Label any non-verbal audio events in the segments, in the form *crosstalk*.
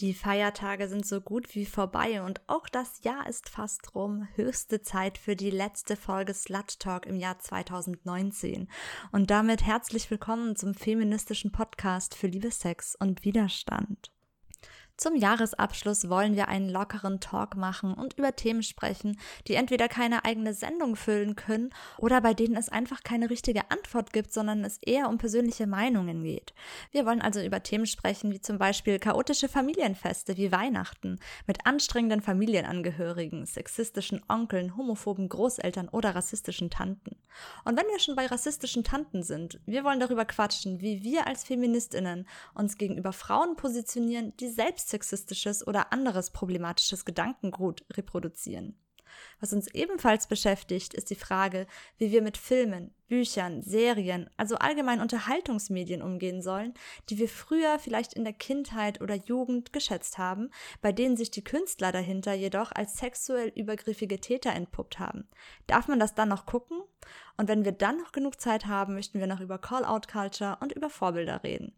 Die Feiertage sind so gut wie vorbei und auch das Jahr ist fast rum. Höchste Zeit für die letzte Folge Slut Talk im Jahr 2019. Und damit herzlich willkommen zum feministischen Podcast für Liebe, Sex und Widerstand. Zum Jahresabschluss wollen wir einen lockeren Talk machen und über Themen sprechen, die entweder keine eigene Sendung füllen können oder bei denen es einfach keine richtige Antwort gibt, sondern es eher um persönliche Meinungen geht. Wir wollen also über Themen sprechen, wie zum Beispiel chaotische Familienfeste wie Weihnachten, mit anstrengenden Familienangehörigen, sexistischen Onkeln, homophoben Großeltern oder rassistischen Tanten. Und wenn wir schon bei rassistischen Tanten sind, wir wollen darüber quatschen, wie wir als Feministinnen uns gegenüber Frauen positionieren, die selbst sexistisches oder anderes problematisches Gedankengut reproduzieren. Was uns ebenfalls beschäftigt, ist die Frage, wie wir mit Filmen, Büchern, Serien, also allgemein Unterhaltungsmedien umgehen sollen, die wir früher vielleicht in der Kindheit oder Jugend geschätzt haben, bei denen sich die Künstler dahinter jedoch als sexuell übergriffige Täter entpuppt haben. Darf man das dann noch gucken? Und wenn wir dann noch genug Zeit haben, möchten wir noch über Call-out-Culture und über Vorbilder reden.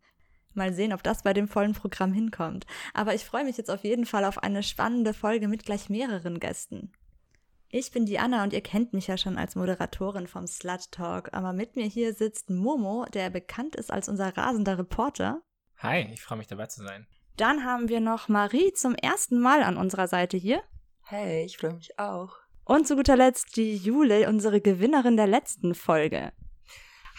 Mal sehen, ob das bei dem vollen Programm hinkommt. Aber ich freue mich jetzt auf jeden Fall auf eine spannende Folge mit gleich mehreren Gästen. Ich bin die Anna und ihr kennt mich ja schon als Moderatorin vom Slut Talk, aber mit mir hier sitzt Momo, der bekannt ist als unser rasender Reporter. Hi, ich freue mich dabei zu sein. Dann haben wir noch Marie zum ersten Mal an unserer Seite hier. Hey, ich freue mich auch. Und zu guter Letzt die Jule, unsere Gewinnerin der letzten Folge.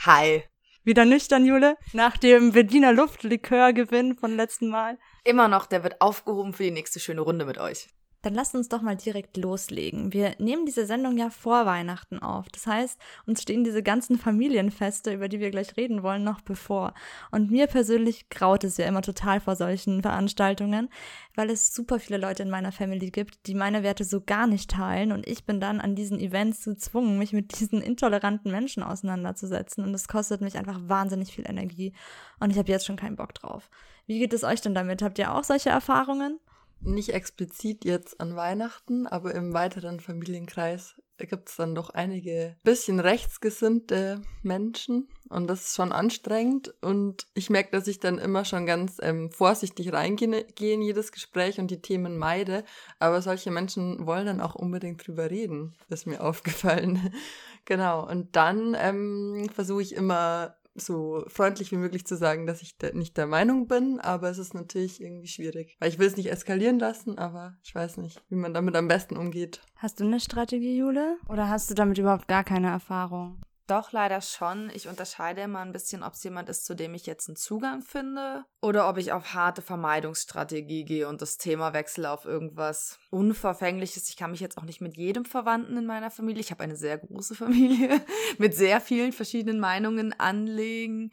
Hi. Wieder nüchtern, Jule? Nach dem Berliner Luftlikörgewinn von letzten Mal? Immer noch, der wird aufgehoben für die nächste schöne Runde mit euch. Dann lasst uns doch mal direkt loslegen. Wir nehmen diese Sendung ja vor Weihnachten auf. Das heißt, uns stehen diese ganzen Familienfeste, über die wir gleich reden wollen, noch bevor. Und mir persönlich graut es ja immer total vor solchen Veranstaltungen, weil es super viele Leute in meiner Family gibt, die meine Werte so gar nicht teilen. Und ich bin dann an diesen Events gezwungen, mich mit diesen intoleranten Menschen auseinanderzusetzen. Und es kostet mich einfach wahnsinnig viel Energie. Und ich habe jetzt schon keinen Bock drauf. Wie geht es euch denn damit? Habt ihr auch solche Erfahrungen? Nicht explizit jetzt an Weihnachten, aber im weiteren Familienkreis gibt es dann doch einige bisschen rechtsgesinnte Menschen und das ist schon anstrengend und ich merke, dass ich dann immer schon ganz ähm, vorsichtig reingehe in jedes Gespräch und die Themen meide, aber solche Menschen wollen dann auch unbedingt drüber reden, ist mir aufgefallen. *laughs* genau, und dann ähm, versuche ich immer so freundlich wie möglich zu sagen, dass ich nicht der Meinung bin, aber es ist natürlich irgendwie schwierig. Weil ich will es nicht eskalieren lassen, aber ich weiß nicht, wie man damit am besten umgeht. Hast du eine Strategie, Jule? Oder hast du damit überhaupt gar keine Erfahrung? Doch, leider schon. Ich unterscheide immer ein bisschen, ob es jemand ist, zu dem ich jetzt einen Zugang finde oder ob ich auf harte Vermeidungsstrategie gehe und das Thema wechsle auf irgendwas Unverfängliches. Ich kann mich jetzt auch nicht mit jedem Verwandten in meiner Familie, ich habe eine sehr große Familie, *laughs* mit sehr vielen verschiedenen Meinungen anlegen.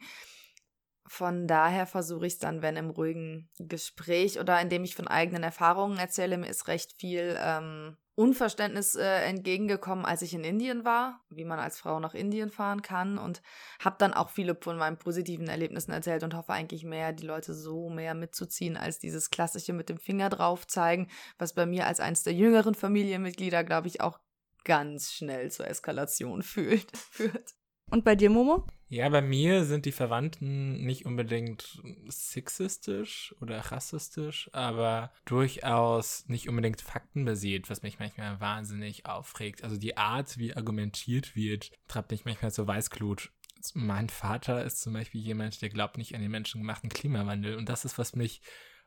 Von daher versuche ich es dann, wenn im ruhigen Gespräch oder indem ich von eigenen Erfahrungen erzähle, mir ist recht viel ähm, Unverständnis äh, entgegengekommen, als ich in Indien war, wie man als Frau nach Indien fahren kann und habe dann auch viele von meinen positiven Erlebnissen erzählt und hoffe eigentlich mehr, die Leute so mehr mitzuziehen, als dieses klassische mit dem Finger drauf zeigen, was bei mir als eines der jüngeren Familienmitglieder, glaube ich, auch ganz schnell zur Eskalation *laughs* fühlt, führt. Und bei dir, Momo? Ja, bei mir sind die Verwandten nicht unbedingt sexistisch oder rassistisch, aber durchaus nicht unbedingt faktenbasiert, was mich manchmal wahnsinnig aufregt. Also die Art, wie argumentiert wird, treibt mich manchmal zur Weißglut. Mein Vater ist zum Beispiel jemand, der glaubt nicht an den menschengemachten Klimawandel. Und das ist, was mich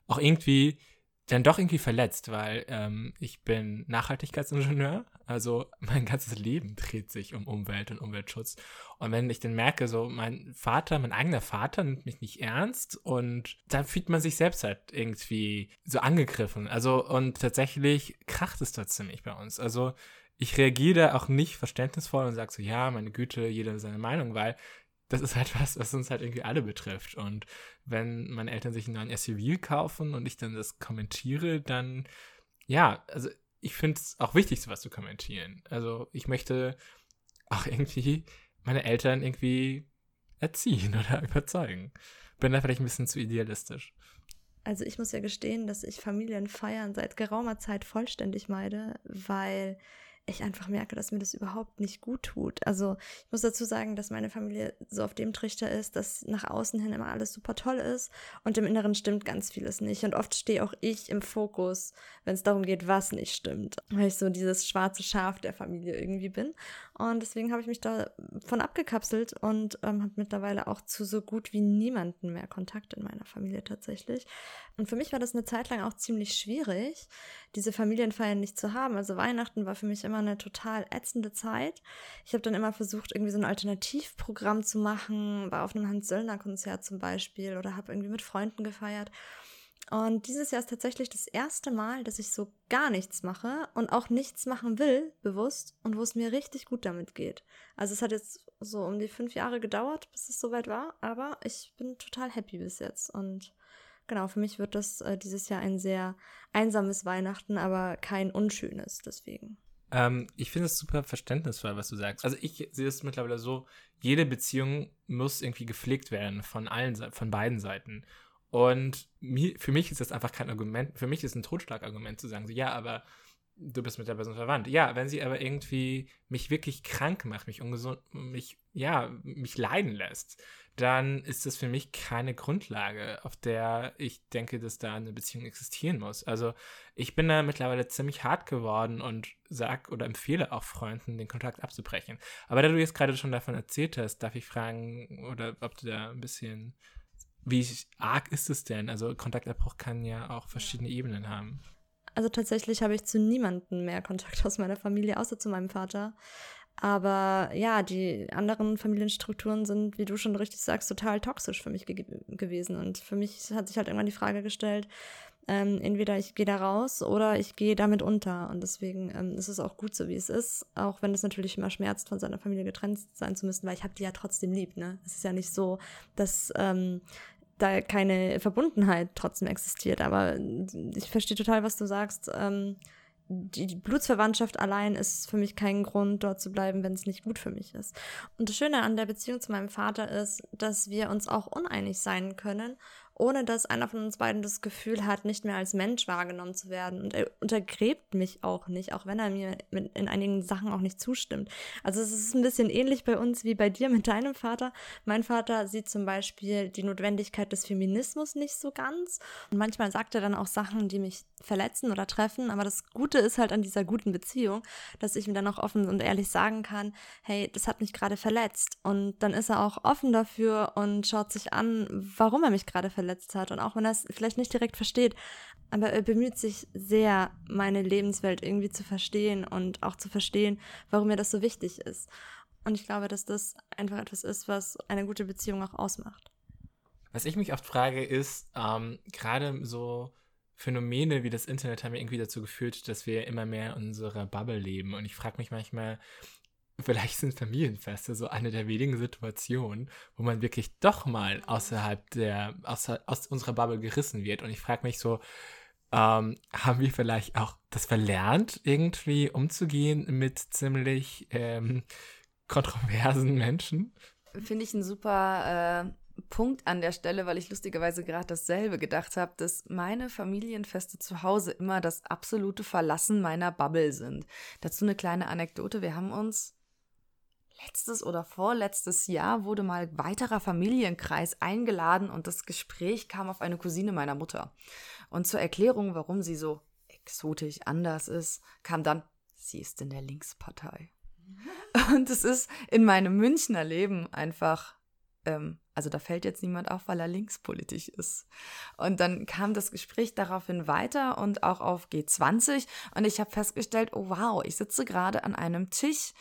auch irgendwie dann doch irgendwie verletzt, weil ähm, ich bin Nachhaltigkeitsingenieur, also *laughs* mein ganzes Leben dreht sich um Umwelt und Umweltschutz. Und wenn ich dann merke, so mein Vater, mein eigener Vater nimmt mich nicht ernst und dann fühlt man sich selbst halt irgendwie so angegriffen. Also und tatsächlich kracht es dort ziemlich bei uns. Also ich reagiere auch nicht verständnisvoll und sage so, ja, meine Güte, jeder seine Meinung, weil das ist halt was, was uns halt irgendwie alle betrifft. Und wenn meine Eltern sich einen neuen SUV kaufen und ich dann das kommentiere, dann, ja, also ich finde es auch wichtig, sowas zu kommentieren. Also ich möchte auch irgendwie meine Eltern irgendwie erziehen *laughs* oder überzeugen. Bin da vielleicht ein bisschen zu idealistisch. Also ich muss ja gestehen, dass ich Familienfeiern seit geraumer Zeit vollständig meide, weil ich einfach merke, dass mir das überhaupt nicht gut tut. Also ich muss dazu sagen, dass meine Familie so auf dem Trichter ist, dass nach außen hin immer alles super toll ist und im Inneren stimmt ganz vieles nicht. Und oft stehe auch ich im Fokus, wenn es darum geht, was nicht stimmt, weil ich so dieses schwarze Schaf der Familie irgendwie bin. Und deswegen habe ich mich davon abgekapselt und ähm, habe mittlerweile auch zu so gut wie niemanden mehr Kontakt in meiner Familie tatsächlich. Und für mich war das eine Zeit lang auch ziemlich schwierig, diese Familienfeiern nicht zu haben. Also Weihnachten war für mich immer eine total ätzende Zeit. Ich habe dann immer versucht, irgendwie so ein Alternativprogramm zu machen, war auf einem Hans-Söllner-Konzert zum Beispiel oder habe irgendwie mit Freunden gefeiert. Und dieses Jahr ist tatsächlich das erste Mal, dass ich so gar nichts mache und auch nichts machen will, bewusst, und wo es mir richtig gut damit geht. Also es hat jetzt so um die fünf Jahre gedauert, bis es soweit war, aber ich bin total happy bis jetzt. Und genau, für mich wird das äh, dieses Jahr ein sehr einsames Weihnachten, aber kein unschönes deswegen. Ähm, ich finde es super verständnisvoll, was du sagst. Also ich sehe es mittlerweile so, jede Beziehung muss irgendwie gepflegt werden von allen, von beiden Seiten. Und für mich ist das einfach kein Argument, für mich ist ein Totschlagargument zu sagen, so, ja, aber du bist mit der Person verwandt. Ja, wenn sie aber irgendwie mich wirklich krank macht, mich ungesund, mich, ja, mich leiden lässt, dann ist das für mich keine Grundlage, auf der ich denke, dass da eine Beziehung existieren muss. Also ich bin da mittlerweile ziemlich hart geworden und sag oder empfehle auch Freunden, den Kontakt abzubrechen. Aber da du jetzt gerade schon davon erzählt hast, darf ich fragen, oder ob du da ein bisschen wie arg ist es denn? Also Kontaktabbruch kann ja auch verschiedene Ebenen haben. Also tatsächlich habe ich zu niemandem mehr Kontakt aus meiner Familie, außer zu meinem Vater. Aber ja, die anderen Familienstrukturen sind, wie du schon richtig sagst, total toxisch für mich ge gewesen. Und für mich hat sich halt irgendwann die Frage gestellt, ähm, entweder ich gehe da raus oder ich gehe damit unter. Und deswegen ähm, ist es auch gut so, wie es ist. Auch wenn es natürlich immer schmerzt, von seiner Familie getrennt sein zu müssen, weil ich habe die ja trotzdem lieb. Ne? Es ist ja nicht so, dass ähm, da keine Verbundenheit trotzdem existiert. Aber ich verstehe total, was du sagst. Ähm, die Blutsverwandtschaft allein ist für mich kein Grund, dort zu bleiben, wenn es nicht gut für mich ist. Und das Schöne an der Beziehung zu meinem Vater ist, dass wir uns auch uneinig sein können ohne dass einer von uns beiden das Gefühl hat, nicht mehr als Mensch wahrgenommen zu werden. Und er untergräbt mich auch nicht, auch wenn er mir in einigen Sachen auch nicht zustimmt. Also es ist ein bisschen ähnlich bei uns wie bei dir mit deinem Vater. Mein Vater sieht zum Beispiel die Notwendigkeit des Feminismus nicht so ganz. Und manchmal sagt er dann auch Sachen, die mich verletzen oder treffen. Aber das Gute ist halt an dieser guten Beziehung, dass ich ihm dann auch offen und ehrlich sagen kann, hey, das hat mich gerade verletzt. Und dann ist er auch offen dafür und schaut sich an, warum er mich gerade verletzt verletzt hat. Und auch wenn er es vielleicht nicht direkt versteht, aber er bemüht sich sehr, meine Lebenswelt irgendwie zu verstehen und auch zu verstehen, warum mir das so wichtig ist. Und ich glaube, dass das einfach etwas ist, was eine gute Beziehung auch ausmacht. Was ich mich oft frage, ist, ähm, gerade so Phänomene wie das Internet haben irgendwie dazu geführt, dass wir immer mehr in unserer Bubble leben. Und ich frage mich manchmal, vielleicht sind Familienfeste so eine der wenigen Situationen, wo man wirklich doch mal außerhalb der, außer, aus unserer Bubble gerissen wird. Und ich frage mich so, ähm, haben wir vielleicht auch das verlernt, irgendwie umzugehen mit ziemlich ähm, kontroversen Menschen? Finde ich ein super äh, Punkt an der Stelle, weil ich lustigerweise gerade dasselbe gedacht habe, dass meine Familienfeste zu Hause immer das absolute Verlassen meiner Bubble sind. Dazu eine kleine Anekdote. Wir haben uns letztes oder vorletztes Jahr wurde mal weiterer Familienkreis eingeladen und das Gespräch kam auf eine Cousine meiner Mutter. Und zur Erklärung, warum sie so exotisch anders ist, kam dann, sie ist in der Linkspartei. *laughs* Und es ist in meinem Münchner Leben einfach, ähm, also da fällt jetzt niemand auf, weil er linkspolitisch ist. Und dann kam das Gespräch daraufhin weiter und auch auf G20 und ich habe festgestellt, oh wow, ich sitze gerade an einem Tisch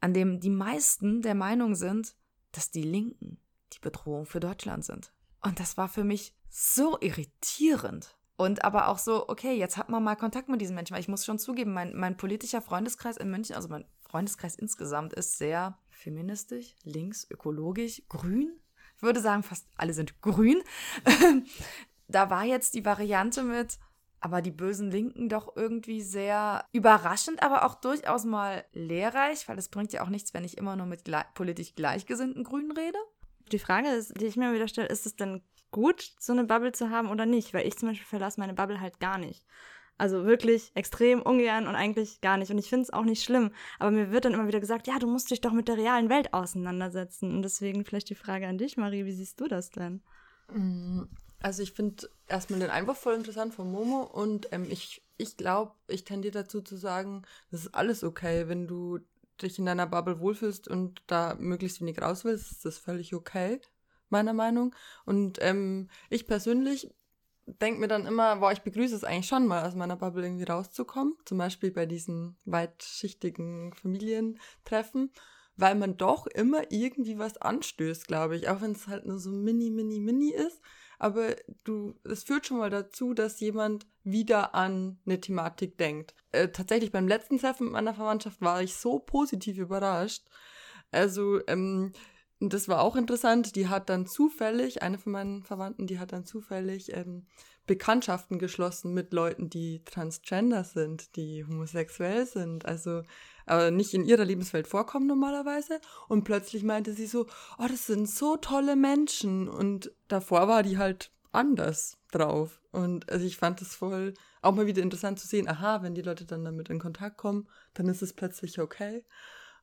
an dem die meisten der Meinung sind, dass die Linken die Bedrohung für Deutschland sind. Und das war für mich so irritierend. Und aber auch so, okay, jetzt hat man mal Kontakt mit diesen Menschen, weil ich muss schon zugeben, mein, mein politischer Freundeskreis in München, also mein Freundeskreis insgesamt ist sehr feministisch, links, ökologisch, grün. Ich würde sagen, fast alle sind grün. *laughs* da war jetzt die Variante mit, aber die bösen Linken doch irgendwie sehr überraschend, aber auch durchaus mal lehrreich, weil es bringt ja auch nichts, wenn ich immer nur mit gle politisch gleichgesinnten Grünen rede. Die Frage, ist, die ich mir wieder stelle, ist es denn gut, so eine Bubble zu haben oder nicht? Weil ich zum Beispiel verlasse meine Bubble halt gar nicht. Also wirklich extrem ungern und eigentlich gar nicht. Und ich finde es auch nicht schlimm. Aber mir wird dann immer wieder gesagt, ja, du musst dich doch mit der realen Welt auseinandersetzen. Und deswegen vielleicht die Frage an dich, Marie, wie siehst du das denn? Also ich finde erstmal den Einwurf voll interessant von Momo und ähm, ich, ich glaube, ich tendiere dazu zu sagen, das ist alles okay, wenn du dich in deiner Bubble wohlfühlst und da möglichst wenig raus willst, ist das völlig okay, meiner Meinung. Und ähm, ich persönlich denke mir dann immer, boah, ich begrüße es eigentlich schon mal, aus meiner Bubble irgendwie rauszukommen. Zum Beispiel bei diesen weitschichtigen Familientreffen, weil man doch immer irgendwie was anstößt, glaube ich. Auch wenn es halt nur so mini, mini, mini ist. Aber du, es führt schon mal dazu, dass jemand wieder an eine Thematik denkt. Äh, tatsächlich beim letzten Treffen mit meiner Verwandtschaft war ich so positiv überrascht. Also, ähm, das war auch interessant. Die hat dann zufällig, eine von meinen Verwandten, die hat dann zufällig ähm, Bekanntschaften geschlossen mit Leuten, die transgender sind, die homosexuell sind, also aber nicht in ihrer Lebenswelt vorkommen normalerweise. Und plötzlich meinte sie so, oh, das sind so tolle Menschen. Und davor war die halt anders drauf. Und also ich fand es voll auch mal wieder interessant zu sehen, aha, wenn die Leute dann damit in Kontakt kommen, dann ist es plötzlich okay.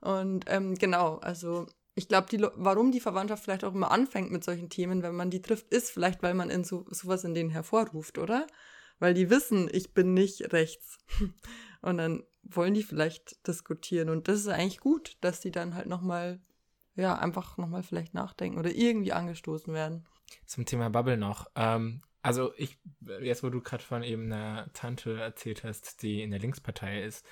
Und ähm, genau, also ich glaube, die, warum die Verwandtschaft vielleicht auch immer anfängt mit solchen Themen, wenn man die trifft, ist vielleicht, weil man in so, sowas in denen hervorruft, oder? Weil die wissen, ich bin nicht rechts. *laughs* Und dann wollen die vielleicht diskutieren. Und das ist eigentlich gut, dass die dann halt nochmal, ja, einfach nochmal vielleicht nachdenken oder irgendwie angestoßen werden. Zum Thema Bubble noch. Ähm, also ich, jetzt wo du gerade von eben einer Tante erzählt hast, die in der Linkspartei ist,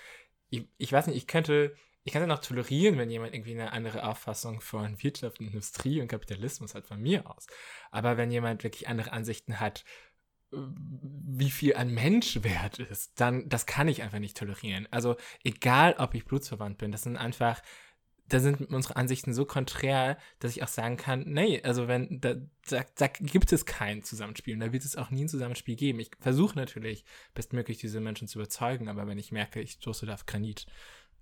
ich, ich weiß nicht, ich könnte ich kann es noch tolerieren, wenn jemand irgendwie eine andere Auffassung von Wirtschaft, Industrie und Kapitalismus hat, von mir aus. Aber wenn jemand wirklich andere Ansichten hat, wie viel ein Mensch wert ist, dann, das kann ich einfach nicht tolerieren. Also, egal ob ich blutsverwandt bin, das sind einfach, da sind unsere Ansichten so konträr, dass ich auch sagen kann, nee, also wenn, da, da, da gibt es kein Zusammenspiel und da wird es auch nie ein Zusammenspiel geben. Ich versuche natürlich, bestmöglich diese Menschen zu überzeugen, aber wenn ich merke, ich stoße da auf Granit,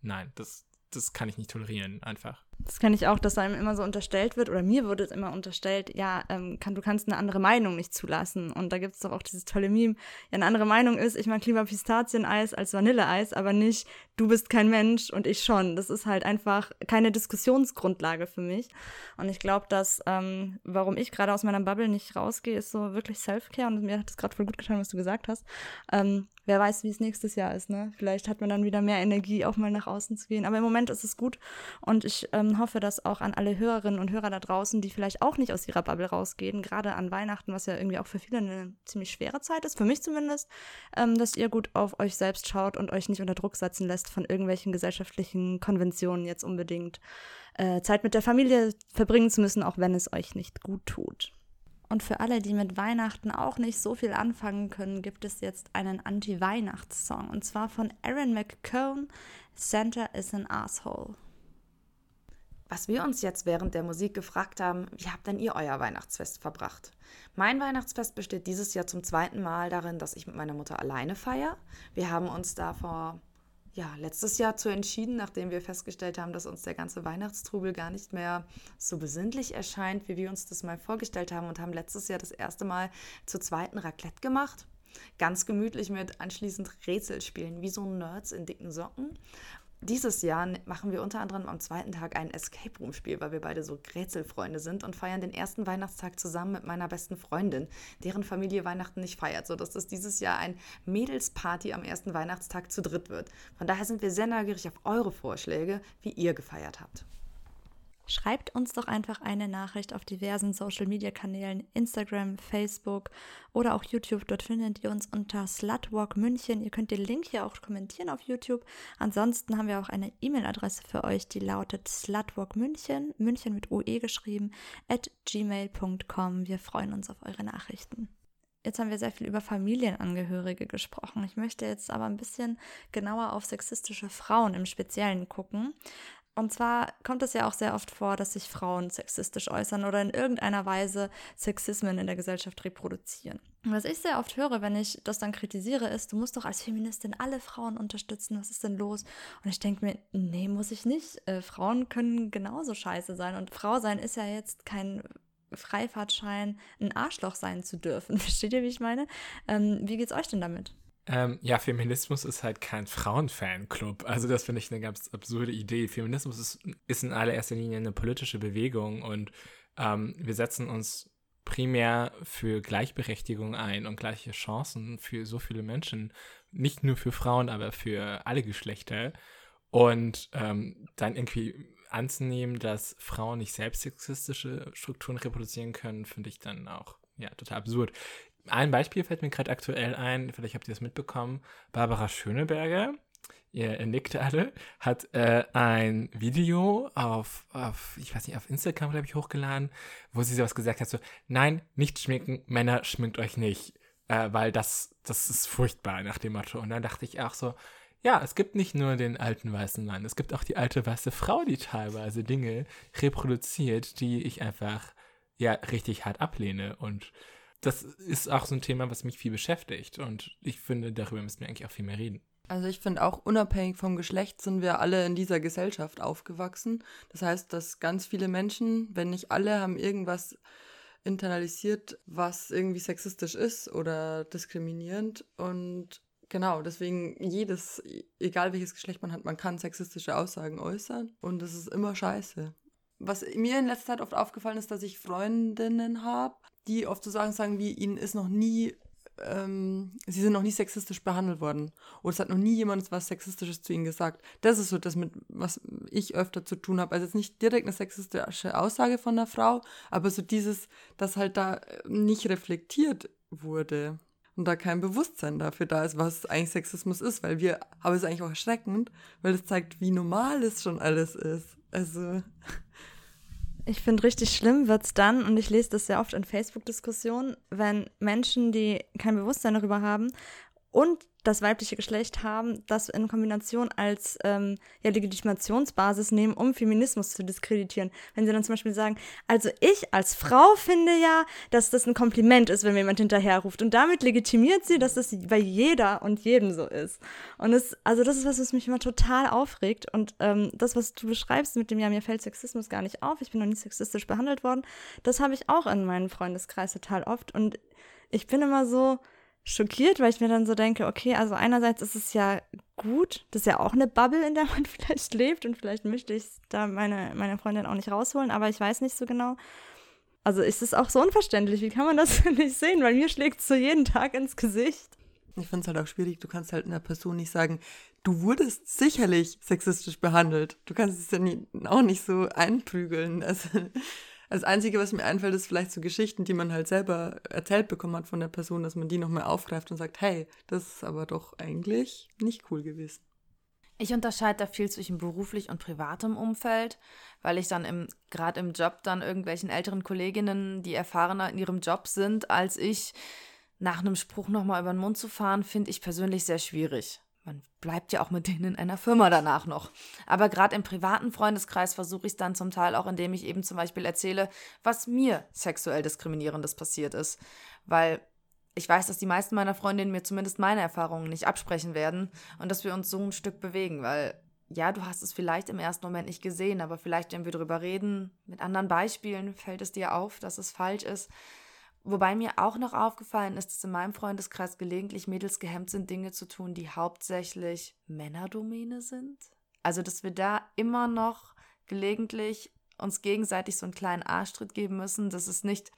nein, das, das kann ich nicht tolerieren, einfach. Das kenne ich auch, dass einem immer so unterstellt wird, oder mir wurde es immer unterstellt, ja, ähm, kann, du kannst eine andere Meinung nicht zulassen. Und da gibt es doch auch dieses tolle Meme, ja, eine andere Meinung ist, ich mag lieber Pistazieneis als Vanilleeis, aber nicht, du bist kein Mensch und ich schon. Das ist halt einfach keine Diskussionsgrundlage für mich. Und ich glaube, dass, ähm, warum ich gerade aus meiner Bubble nicht rausgehe, ist so wirklich Self-Care. Und mir hat es gerade voll gut getan, was du gesagt hast. Ähm, wer weiß, wie es nächstes Jahr ist, ne? Vielleicht hat man dann wieder mehr Energie, auch mal nach außen zu gehen. Aber im Moment ist es gut und ich ähm, hoffe, dass auch an alle Hörerinnen und Hörer da draußen, die vielleicht auch nicht aus ihrer Bubble rausgehen, gerade an Weihnachten, was ja irgendwie auch für viele eine ziemlich schwere Zeit ist, für mich zumindest, ähm, dass ihr gut auf euch selbst schaut und euch nicht unter Druck setzen lässt von irgendwelchen gesellschaftlichen Konventionen jetzt unbedingt äh, Zeit mit der Familie verbringen zu müssen, auch wenn es euch nicht gut tut. Und für alle, die mit Weihnachten auch nicht so viel anfangen können, gibt es jetzt einen Anti-Weihnachts-Song. Und zwar von Aaron McCone, Santa is an Asshole. Was wir uns jetzt während der Musik gefragt haben, wie habt denn ihr euer Weihnachtsfest verbracht? Mein Weihnachtsfest besteht dieses Jahr zum zweiten Mal darin, dass ich mit meiner Mutter alleine feiere. Wir haben uns da vor ja, letztes Jahr zu entschieden, nachdem wir festgestellt haben, dass uns der ganze Weihnachtstrubel gar nicht mehr so besinnlich erscheint, wie wir uns das mal vorgestellt haben und haben letztes Jahr das erste Mal zu zweiten Raclette gemacht. Ganz gemütlich mit anschließend Rätselspielen, wie so Nerds in dicken Socken. Dieses Jahr machen wir unter anderem am zweiten Tag ein Escape Room Spiel, weil wir beide so Rätselfreunde sind und feiern den ersten Weihnachtstag zusammen mit meiner besten Freundin, deren Familie Weihnachten nicht feiert, sodass das dieses Jahr ein Mädelsparty am ersten Weihnachtstag zu dritt wird. Von daher sind wir sehr neugierig auf eure Vorschläge, wie ihr gefeiert habt. Schreibt uns doch einfach eine Nachricht auf diversen Social Media Kanälen, Instagram, Facebook oder auch YouTube. Dort findet ihr uns unter Slutwalk München. Ihr könnt den Link hier auch kommentieren auf YouTube. Ansonsten haben wir auch eine E-Mail-Adresse für euch, die lautet slutwalkmünchen, München mit UE geschrieben, at gmail.com. Wir freuen uns auf eure Nachrichten. Jetzt haben wir sehr viel über Familienangehörige gesprochen. Ich möchte jetzt aber ein bisschen genauer auf sexistische Frauen im Speziellen gucken. Und zwar kommt es ja auch sehr oft vor, dass sich Frauen sexistisch äußern oder in irgendeiner Weise Sexismen in der Gesellschaft reproduzieren. Was ich sehr oft höre, wenn ich das dann kritisiere, ist, du musst doch als Feministin alle Frauen unterstützen, was ist denn los? Und ich denke mir, nee, muss ich nicht. Äh, Frauen können genauso scheiße sein. Und Frau sein ist ja jetzt kein Freifahrtschein, ein Arschloch sein zu dürfen. *laughs* Versteht ihr, wie ich meine? Ähm, wie geht's euch denn damit? Ähm, ja, Feminismus ist halt kein Frauenfanclub. Also das finde ich eine ganz absurde Idee. Feminismus ist, ist in allererster Linie eine politische Bewegung und ähm, wir setzen uns primär für Gleichberechtigung ein und gleiche Chancen für so viele Menschen. Nicht nur für Frauen, aber für alle Geschlechter. Und ähm, dann irgendwie anzunehmen, dass Frauen nicht selbst sexistische Strukturen reproduzieren können, finde ich dann auch ja, total absurd. Ein Beispiel fällt mir gerade aktuell ein, vielleicht habt ihr das mitbekommen. Barbara Schöneberger, ihr nickt alle, hat äh, ein Video auf, auf, ich weiß nicht, auf Instagram, glaube ich, hochgeladen, wo sie sowas gesagt hat, so, nein, nicht schminken, Männer schminkt euch nicht, äh, weil das, das ist furchtbar nach dem Motto. Und dann dachte ich auch so, ja, es gibt nicht nur den alten weißen Mann, es gibt auch die alte weiße Frau, die teilweise Dinge reproduziert, die ich einfach, ja, richtig hart ablehne und das ist auch so ein Thema, was mich viel beschäftigt. Und ich finde, darüber müssen wir eigentlich auch viel mehr reden. Also ich finde auch unabhängig vom Geschlecht sind wir alle in dieser Gesellschaft aufgewachsen. Das heißt, dass ganz viele Menschen, wenn nicht alle, haben irgendwas internalisiert, was irgendwie sexistisch ist oder diskriminierend. Und genau, deswegen jedes, egal welches Geschlecht man hat, man kann sexistische Aussagen äußern. Und das ist immer scheiße. Was mir in letzter Zeit oft aufgefallen ist, dass ich Freundinnen habe, die oft so Sachen sagen wie, ihnen ist noch nie, ähm, sie sind noch nie sexistisch behandelt worden. Oder es hat noch nie jemand was Sexistisches zu ihnen gesagt. Das ist so das, mit was ich öfter zu tun habe. Also jetzt nicht direkt eine sexistische Aussage von einer Frau, aber so dieses, dass halt da nicht reflektiert wurde und da kein Bewusstsein dafür da ist, was eigentlich Sexismus ist, weil wir, aber es ist eigentlich auch erschreckend, weil es zeigt, wie normal es schon alles ist. Also. Ich finde, richtig schlimm wird es dann, und ich lese das sehr oft in Facebook-Diskussionen, wenn Menschen, die kein Bewusstsein darüber haben und das weibliche Geschlecht haben, das in Kombination als ähm, ja, Legitimationsbasis nehmen, um Feminismus zu diskreditieren. Wenn sie dann zum Beispiel sagen, also ich als Frau finde ja, dass das ein Kompliment ist, wenn mir jemand hinterherruft. Und damit legitimiert sie, dass das bei jeder und jedem so ist. Und es, also das ist was, was mich immer total aufregt. Und ähm, das, was du beschreibst mit dem, ja, mir fällt Sexismus gar nicht auf, ich bin noch nie sexistisch behandelt worden, das habe ich auch in meinem Freundeskreis total oft. Und ich bin immer so, schockiert, weil ich mir dann so denke, okay, also einerseits ist es ja gut, das ist ja auch eine Bubble, in der man *laughs* vielleicht lebt und vielleicht möchte ich da meine, meine Freundin auch nicht rausholen, aber ich weiß nicht so genau. Also ist es auch so unverständlich, wie kann man das *laughs* nicht sehen? Weil mir schlägt es so jeden Tag ins Gesicht. Ich finde es halt auch schwierig, du kannst halt einer Person nicht sagen, du wurdest sicherlich sexistisch behandelt. Du kannst es ja nie, auch nicht so einprügeln. Also das Einzige, was mir einfällt, ist vielleicht so Geschichten, die man halt selber erzählt bekommen hat von der Person, dass man die nochmal aufgreift und sagt, hey, das ist aber doch eigentlich nicht cool gewesen. Ich unterscheide da viel zwischen beruflich und privatem Umfeld, weil ich dann im, gerade im Job dann irgendwelchen älteren Kolleginnen, die erfahrener in ihrem Job sind als ich, nach einem Spruch nochmal über den Mund zu fahren, finde ich persönlich sehr schwierig man bleibt ja auch mit denen in einer Firma danach noch. Aber gerade im privaten Freundeskreis versuche ich es dann zum Teil auch, indem ich eben zum Beispiel erzähle, was mir sexuell diskriminierendes passiert ist. Weil ich weiß, dass die meisten meiner Freundinnen mir zumindest meine Erfahrungen nicht absprechen werden und dass wir uns so ein Stück bewegen, weil ja, du hast es vielleicht im ersten Moment nicht gesehen, aber vielleicht, wenn wir darüber reden, mit anderen Beispielen, fällt es dir auf, dass es falsch ist. Wobei mir auch noch aufgefallen ist, dass in meinem Freundeskreis gelegentlich Mädels gehemmt sind, Dinge zu tun, die hauptsächlich Männerdomäne sind. Also, dass wir da immer noch gelegentlich uns gegenseitig so einen kleinen Arschtritt geben müssen, dass es nicht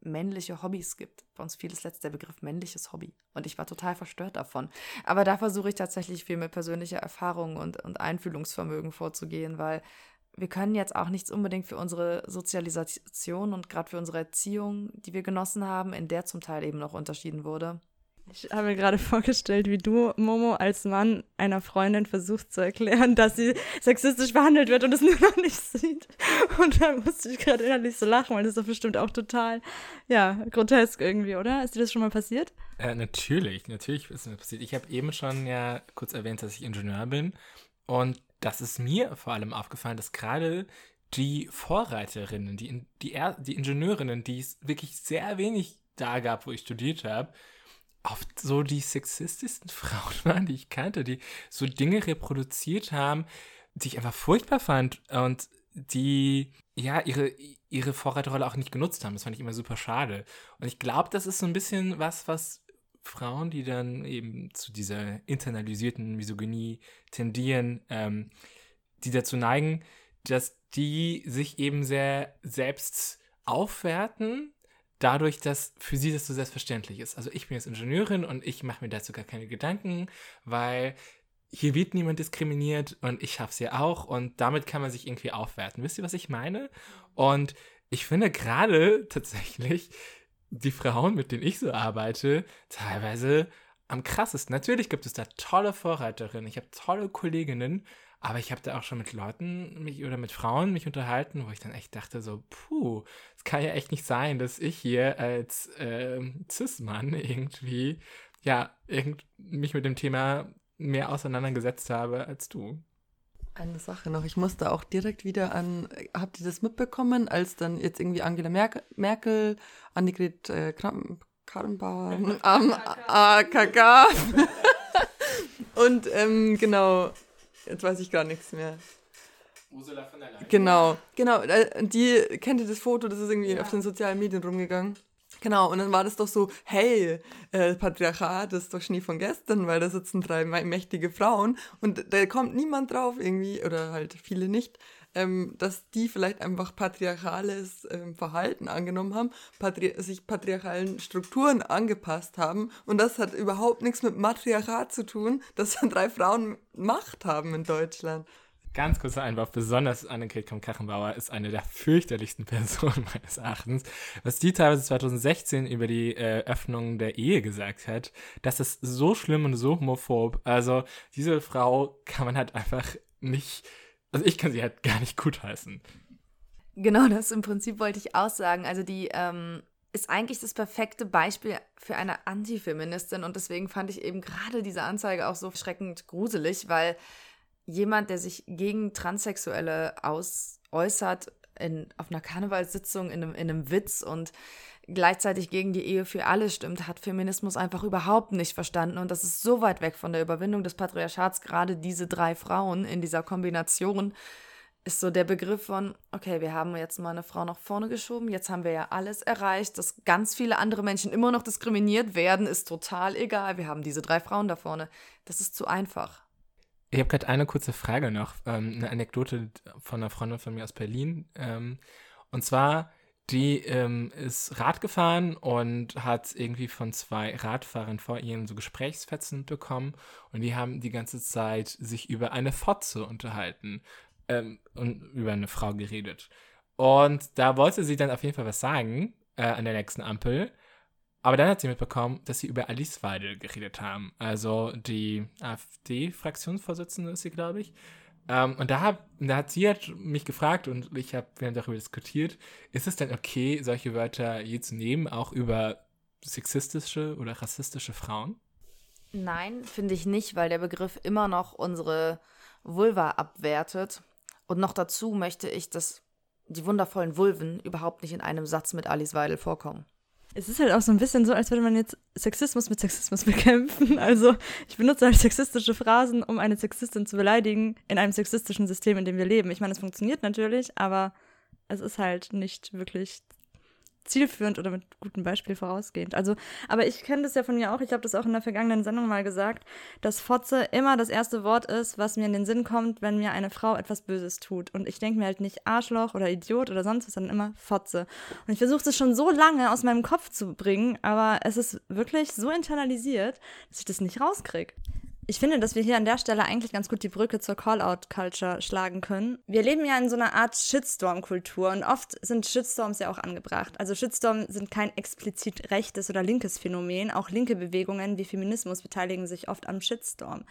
männliche Hobbys gibt. Bei uns fiel das letzte der Begriff männliches Hobby. Und ich war total verstört davon. Aber da versuche ich tatsächlich viel mit persönlicher Erfahrung und, und Einfühlungsvermögen vorzugehen, weil wir können jetzt auch nichts unbedingt für unsere Sozialisation und gerade für unsere Erziehung, die wir genossen haben, in der zum Teil eben noch unterschieden wurde. Ich habe mir gerade *laughs* vorgestellt, wie du, Momo, als Mann einer Freundin versuchst zu erklären, dass sie sexistisch behandelt wird und es *laughs* nur noch nicht sieht. Und da musste ich gerade innerlich so lachen, weil das ist doch bestimmt auch total, ja, grotesk irgendwie, oder? Ist dir das schon mal passiert? Äh, natürlich, natürlich ist mir passiert. Ich habe eben schon ja kurz erwähnt, dass ich Ingenieur bin. Und das ist mir vor allem aufgefallen, dass gerade die Vorreiterinnen, die, die, die Ingenieurinnen, die es wirklich sehr wenig da gab, wo ich studiert habe, oft so die sexistischsten *laughs* Frauen waren, die ich kannte, die so Dinge reproduziert haben, die ich einfach furchtbar fand und die ja ihre, ihre Vorreiterrolle auch nicht genutzt haben. Das fand ich immer super schade. Und ich glaube, das ist so ein bisschen was, was Frauen, die dann eben zu dieser internalisierten Misogynie tendieren, ähm, die dazu neigen, dass die sich eben sehr selbst aufwerten, dadurch, dass für sie das so selbstverständlich ist. Also ich bin jetzt Ingenieurin und ich mache mir dazu gar keine Gedanken, weil hier wird niemand diskriminiert und ich schaff's ja auch und damit kann man sich irgendwie aufwerten. Wisst ihr, was ich meine? Und ich finde gerade tatsächlich die Frauen, mit denen ich so arbeite, teilweise am krassesten. Natürlich gibt es da tolle Vorreiterinnen, ich habe tolle Kolleginnen, aber ich habe da auch schon mit Leuten mich oder mit Frauen mich unterhalten, wo ich dann echt dachte so, puh, es kann ja echt nicht sein, dass ich hier als äh, Cis-Mann irgendwie, ja, irgend, mich mit dem Thema mehr auseinandergesetzt habe als du. Eine Sache noch, ich musste auch direkt wieder an, habt ihr das mitbekommen, als dann jetzt irgendwie Angela Merkel, Merkel Annegret äh, Karrenbauer *laughs* am AKK *laughs* und ähm, genau, jetzt weiß ich gar nichts mehr. Ursula von der Leyen. Genau, genau, äh, die, kennt ihr das Foto, das ist irgendwie ja. auf den sozialen Medien rumgegangen? Genau, und dann war das doch so, hey, äh, Patriarchat ist doch Schnee von gestern, weil da sitzen drei mächtige Frauen und da kommt niemand drauf irgendwie, oder halt viele nicht, ähm, dass die vielleicht einfach patriarchales ähm, Verhalten angenommen haben, patri sich patriarchalen Strukturen angepasst haben und das hat überhaupt nichts mit Matriarchat zu tun, dass *laughs* dann drei Frauen Macht haben in Deutschland. Ganz kurzer Einwurf, besonders Annegret Kramp-Karrenbauer ist eine der fürchterlichsten *laughs* Personen meines Erachtens. Was die teilweise 2016 über die äh, Öffnung der Ehe gesagt hat, das ist so schlimm und so homophob. Also diese Frau kann man halt einfach nicht, also ich kann sie halt gar nicht gutheißen. Genau, das im Prinzip wollte ich auch sagen. Also die ähm, ist eigentlich das perfekte Beispiel für eine Antifeministin und deswegen fand ich eben gerade diese Anzeige auch so schreckend gruselig, weil jemand, der sich gegen Transsexuelle aus, äußert, in, auf einer Karnevalssitzung in einem, in einem Witz und gleichzeitig gegen die Ehe für alle stimmt, hat Feminismus einfach überhaupt nicht verstanden. Und das ist so weit weg von der Überwindung des Patriarchats. Gerade diese drei Frauen in dieser Kombination ist so der Begriff von, okay, wir haben jetzt mal eine Frau nach vorne geschoben, jetzt haben wir ja alles erreicht, dass ganz viele andere Menschen immer noch diskriminiert werden, ist total egal. Wir haben diese drei Frauen da vorne. Das ist zu einfach. Ich habe gerade eine kurze Frage noch, ähm, eine Anekdote von einer Freundin von mir aus Berlin. Ähm, und zwar, die ähm, ist Rad gefahren und hat irgendwie von zwei Radfahrern vor ihr so Gesprächsfetzen bekommen und die haben die ganze Zeit sich über eine Fotze unterhalten ähm, und über eine Frau geredet. Und da wollte sie dann auf jeden Fall was sagen äh, an der nächsten Ampel. Aber dann hat sie mitbekommen, dass sie über Alice Weidel geredet haben. Also die AfD-Fraktionsvorsitzende ist sie, glaube ich. Ähm, und da, hab, da hat sie hat mich gefragt und ich habe, wir haben darüber diskutiert, ist es denn okay, solche Wörter je zu nehmen, auch über sexistische oder rassistische Frauen? Nein, finde ich nicht, weil der Begriff immer noch unsere Vulva abwertet. Und noch dazu möchte ich, dass die wundervollen Vulven überhaupt nicht in einem Satz mit Alice Weidel vorkommen es ist halt auch so ein bisschen so, als würde man jetzt Sexismus mit Sexismus *laughs* bekämpfen. Also ich benutze halt sexistische Phrasen, um eine Sexistin zu beleidigen in einem sexistischen System, in dem wir leben. Ich meine, es funktioniert natürlich, aber es ist halt nicht wirklich zielführend oder mit gutem Beispiel vorausgehend. Also, aber ich kenne das ja von mir auch, ich habe das auch in der vergangenen Sendung mal gesagt, dass Fotze immer das erste Wort ist, was mir in den Sinn kommt, wenn mir eine Frau etwas Böses tut. Und ich denke mir halt nicht Arschloch oder Idiot oder sonst was, sondern immer Fotze. Und ich versuche es schon so lange aus meinem Kopf zu bringen, aber es ist wirklich so internalisiert, dass ich das nicht rauskriege. Ich finde, dass wir hier an der Stelle eigentlich ganz gut die Brücke zur Call-out-Culture schlagen können. Wir leben ja in so einer Art Shitstorm-Kultur und oft sind Shitstorms ja auch angebracht. Also Shitstorm sind kein explizit rechtes oder linkes Phänomen. Auch linke Bewegungen wie Feminismus beteiligen sich oft am Shitstorm.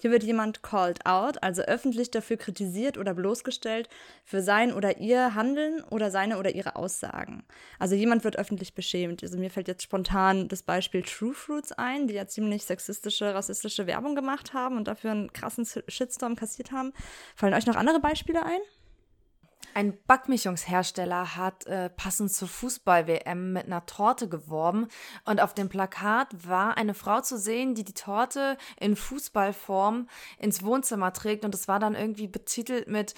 Hier wird jemand called out, also öffentlich dafür kritisiert oder bloßgestellt für sein oder ihr Handeln oder seine oder ihre Aussagen. Also jemand wird öffentlich beschämt. Also mir fällt jetzt spontan das Beispiel True Fruits ein, die ja ziemlich sexistische, rassistische Werbung gemacht haben und dafür einen krassen Shitstorm kassiert haben. Fallen euch noch andere Beispiele ein? Ein Backmischungshersteller hat äh, passend zur Fußball-WM mit einer Torte geworben und auf dem Plakat war eine Frau zu sehen, die die Torte in Fußballform ins Wohnzimmer trägt und es war dann irgendwie betitelt mit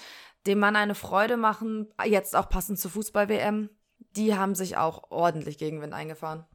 dem Mann eine Freude machen, jetzt auch passend zur Fußball-WM. Die haben sich auch ordentlich Gegenwind eingefahren.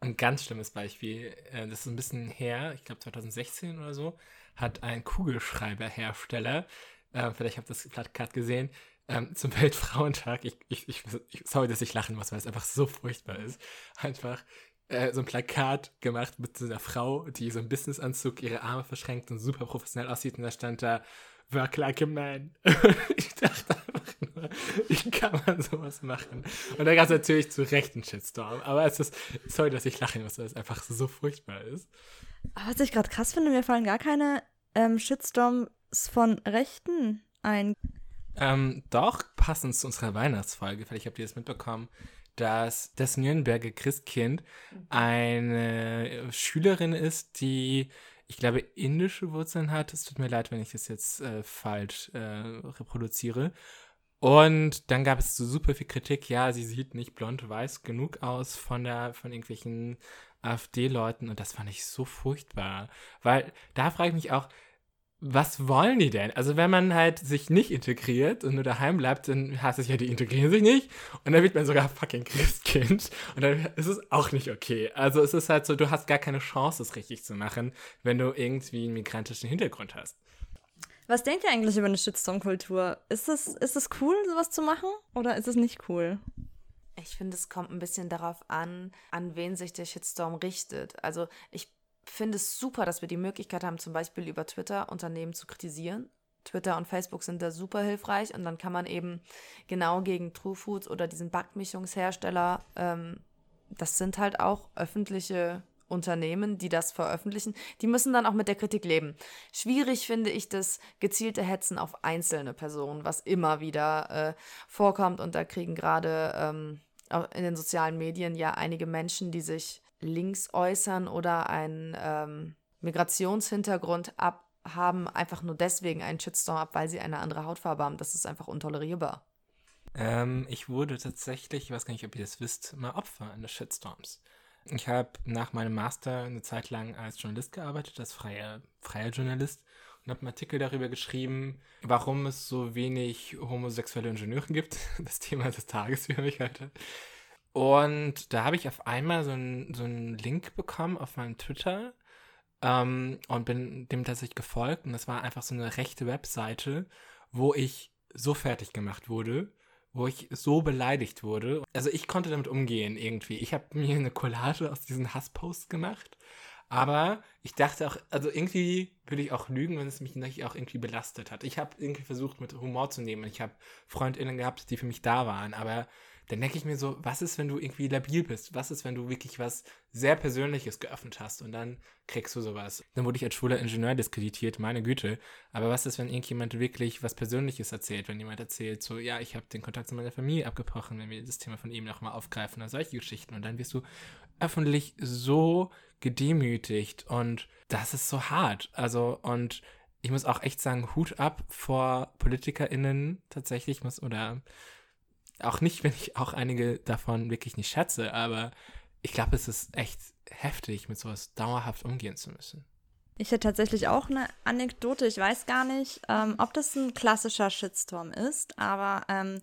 Ein ganz schlimmes Beispiel, äh, das ist ein bisschen her, ich glaube 2016 oder so, hat ein Kugelschreiberhersteller, äh, vielleicht habt ihr das Plakat gesehen, ähm, *laughs* zum Weltfrauentag, ich, ich, ich, sorry, dass ich lachen muss, weil es einfach so furchtbar ist, einfach äh, so ein Plakat gemacht mit so einer Frau, die so einen Businessanzug, ihre Arme verschränkt und super professionell aussieht und da stand da, work like a man. *laughs* ich dachte einfach nur, wie kann man sowas machen? Und da gab es natürlich zu Recht einen Shitstorm. Aber es ist, sorry, dass ich lachen muss, weil es einfach so furchtbar ist. Was ich gerade krass finde, mir fallen gar keine ähm, Shitstorms von Rechten ein. Ähm, doch, passend zu unserer Weihnachtsfolge, vielleicht habt ihr das mitbekommen, dass das Nürnberger Christkind eine Schülerin ist, die ich glaube, indische Wurzeln hat. Es tut mir leid, wenn ich das jetzt äh, falsch äh, reproduziere. Und dann gab es so super viel Kritik. Ja, sie sieht nicht blond-weiß genug aus von der, von irgendwelchen AfD-Leuten. Und das fand ich so furchtbar. Weil da frage ich mich auch, was wollen die denn? Also wenn man halt sich nicht integriert und nur daheim bleibt, dann heißt es ja, die integrieren sich nicht. Und dann wird man sogar fucking Christkind. Und dann ist es auch nicht okay. Also es ist halt so, du hast gar keine Chance, es richtig zu machen, wenn du irgendwie einen migrantischen Hintergrund hast. Was denkt ihr eigentlich über eine Shitstorm-Kultur? Ist es, ist es cool, sowas zu machen? Oder ist es nicht cool? Ich finde, es kommt ein bisschen darauf an, an wen sich der Shitstorm richtet. Also ich finde es super, dass wir die Möglichkeit haben, zum Beispiel über Twitter Unternehmen zu kritisieren. Twitter und Facebook sind da super hilfreich und dann kann man eben genau gegen True Foods oder diesen Backmischungshersteller, ähm, das sind halt auch öffentliche Unternehmen, die das veröffentlichen, die müssen dann auch mit der Kritik leben. Schwierig finde ich das gezielte Hetzen auf einzelne Personen, was immer wieder äh, vorkommt und da kriegen gerade ähm, in den sozialen Medien ja einige Menschen, die sich links äußern oder einen ähm, Migrationshintergrund abhaben, einfach nur deswegen einen Shitstorm ab, weil sie eine andere Hautfarbe haben. Das ist einfach untolerierbar. Ähm, ich wurde tatsächlich, ich weiß gar nicht, ob ihr das wisst, mal Opfer eines Shitstorms. Ich habe nach meinem Master eine Zeit lang als Journalist gearbeitet, als freier, freier Journalist und habe einen Artikel darüber geschrieben, warum es so wenig homosexuelle Ingenieure gibt. *laughs* Das Thema des Tages für mich heute. Und da habe ich auf einmal so einen so Link bekommen auf meinem Twitter ähm, und bin dem tatsächlich gefolgt. Und das war einfach so eine rechte Webseite, wo ich so fertig gemacht wurde, wo ich so beleidigt wurde. Also ich konnte damit umgehen irgendwie. Ich habe mir eine Collage aus diesen Hassposts gemacht. Aber ich dachte auch, also irgendwie würde ich auch lügen, wenn es mich auch irgendwie belastet hat. Ich habe irgendwie versucht, mit Humor zu nehmen. Ich habe FreundInnen gehabt, die für mich da waren. Aber dann denke ich mir so, was ist, wenn du irgendwie labil bist? Was ist, wenn du wirklich was sehr Persönliches geöffnet hast und dann kriegst du sowas? Dann wurde ich als schwuler Ingenieur diskreditiert, meine Güte. Aber was ist, wenn irgendjemand wirklich was Persönliches erzählt? Wenn jemand erzählt, so, ja, ich habe den Kontakt zu meiner Familie abgebrochen, wenn wir das Thema von ihm nochmal aufgreifen oder solche Geschichten. Und dann wirst du öffentlich so gedemütigt und das ist so hart. Also, und ich muss auch echt sagen, Hut ab vor PolitikerInnen tatsächlich, muss, oder auch nicht, *laughs* wenn ich auch einige davon wirklich nicht schätze, aber ich glaube, es ist echt heftig, mit sowas dauerhaft umgehen zu müssen. Ich hätte tatsächlich auch eine Anekdote. Ich weiß gar nicht, ähm, ob das ein klassischer Shitstorm ist, aber ähm,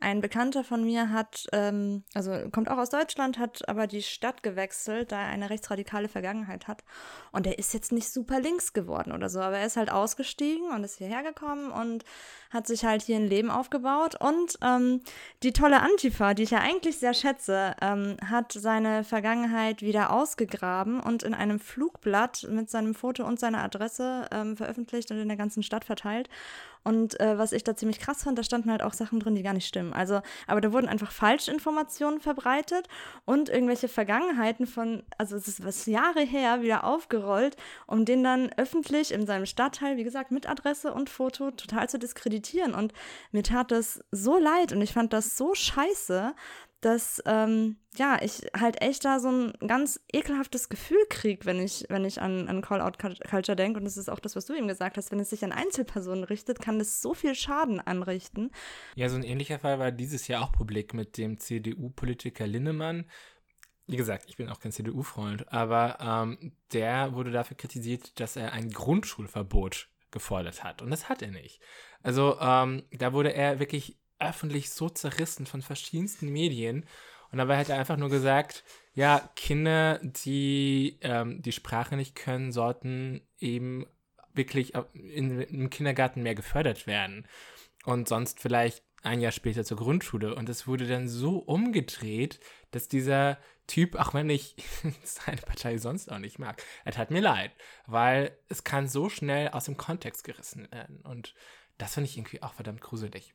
ein Bekannter von mir hat, ähm, also kommt auch aus Deutschland, hat aber die Stadt gewechselt, da er eine rechtsradikale Vergangenheit hat. Und er ist jetzt nicht super links geworden oder so, aber er ist halt ausgestiegen und ist hierher gekommen und hat sich halt hier ein Leben aufgebaut. Und ähm, die tolle Antifa, die ich ja eigentlich sehr schätze, ähm, hat seine Vergangenheit wieder ausgegraben und in einem Flugblatt mit seinem Foto und seiner Adresse ähm, veröffentlicht und in der ganzen Stadt verteilt. Und äh, was ich da ziemlich krass fand, da standen halt auch Sachen drin, die gar nicht stimmen. Also, aber da wurden einfach Falschinformationen verbreitet und irgendwelche Vergangenheiten von, also es ist was Jahre her, wieder aufgerollt, um den dann öffentlich in seinem Stadtteil, wie gesagt, mit Adresse und Foto total zu diskreditieren. Und mir tat das so leid und ich fand das so scheiße, dass ähm, ja, ich halt echt da so ein ganz ekelhaftes Gefühl kriege, wenn ich, wenn ich an, an Call-out-Culture denke. Und das ist auch das, was du eben gesagt hast. Wenn es sich an Einzelpersonen richtet, kann das so viel Schaden anrichten. Ja, so ein ähnlicher Fall war dieses Jahr auch publik mit dem CDU-Politiker Linnemann. Wie gesagt, ich bin auch kein CDU-Freund, aber ähm, der wurde dafür kritisiert, dass er ein Grundschulverbot gefordert hat. Und das hat er nicht. Also ähm, da wurde er wirklich öffentlich so zerrissen von verschiedensten Medien. Und dabei hat er einfach nur gesagt, ja, Kinder, die ähm, die Sprache nicht können, sollten eben wirklich in, im Kindergarten mehr gefördert werden. Und sonst vielleicht ein Jahr später zur Grundschule. Und es wurde dann so umgedreht, dass dieser Typ, auch wenn ich *laughs* seine Partei sonst auch nicht mag, er tat mir leid, weil es kann so schnell aus dem Kontext gerissen werden. Und das finde ich irgendwie auch verdammt gruselig.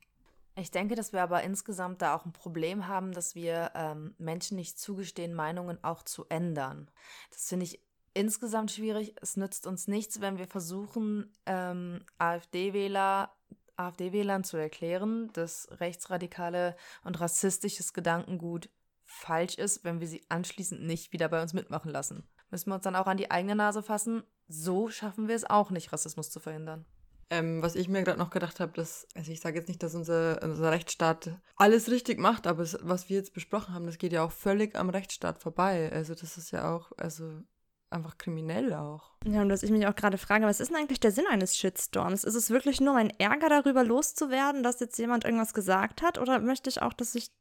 Ich denke, dass wir aber insgesamt da auch ein Problem haben, dass wir ähm, Menschen nicht zugestehen, Meinungen auch zu ändern. Das finde ich insgesamt schwierig. Es nützt uns nichts, wenn wir versuchen, ähm, AfD-Wähler AfD-Wählern zu erklären, dass rechtsradikale und rassistisches Gedankengut falsch ist, wenn wir sie anschließend nicht wieder bei uns mitmachen lassen. Müssen wir uns dann auch an die eigene Nase fassen. So schaffen wir es auch nicht, Rassismus zu verhindern. Ähm, was ich mir gerade noch gedacht habe, dass, also ich sage jetzt nicht, dass unser, unser Rechtsstaat alles richtig macht, aber es, was wir jetzt besprochen haben, das geht ja auch völlig am Rechtsstaat vorbei. Also das ist ja auch, also einfach kriminell auch. Ja, und was ich mich auch gerade frage, was ist denn eigentlich der Sinn eines Shitstorms? Ist es wirklich nur mein Ärger darüber loszuwerden, dass jetzt jemand irgendwas gesagt hat? Oder möchte ich auch, dass ich,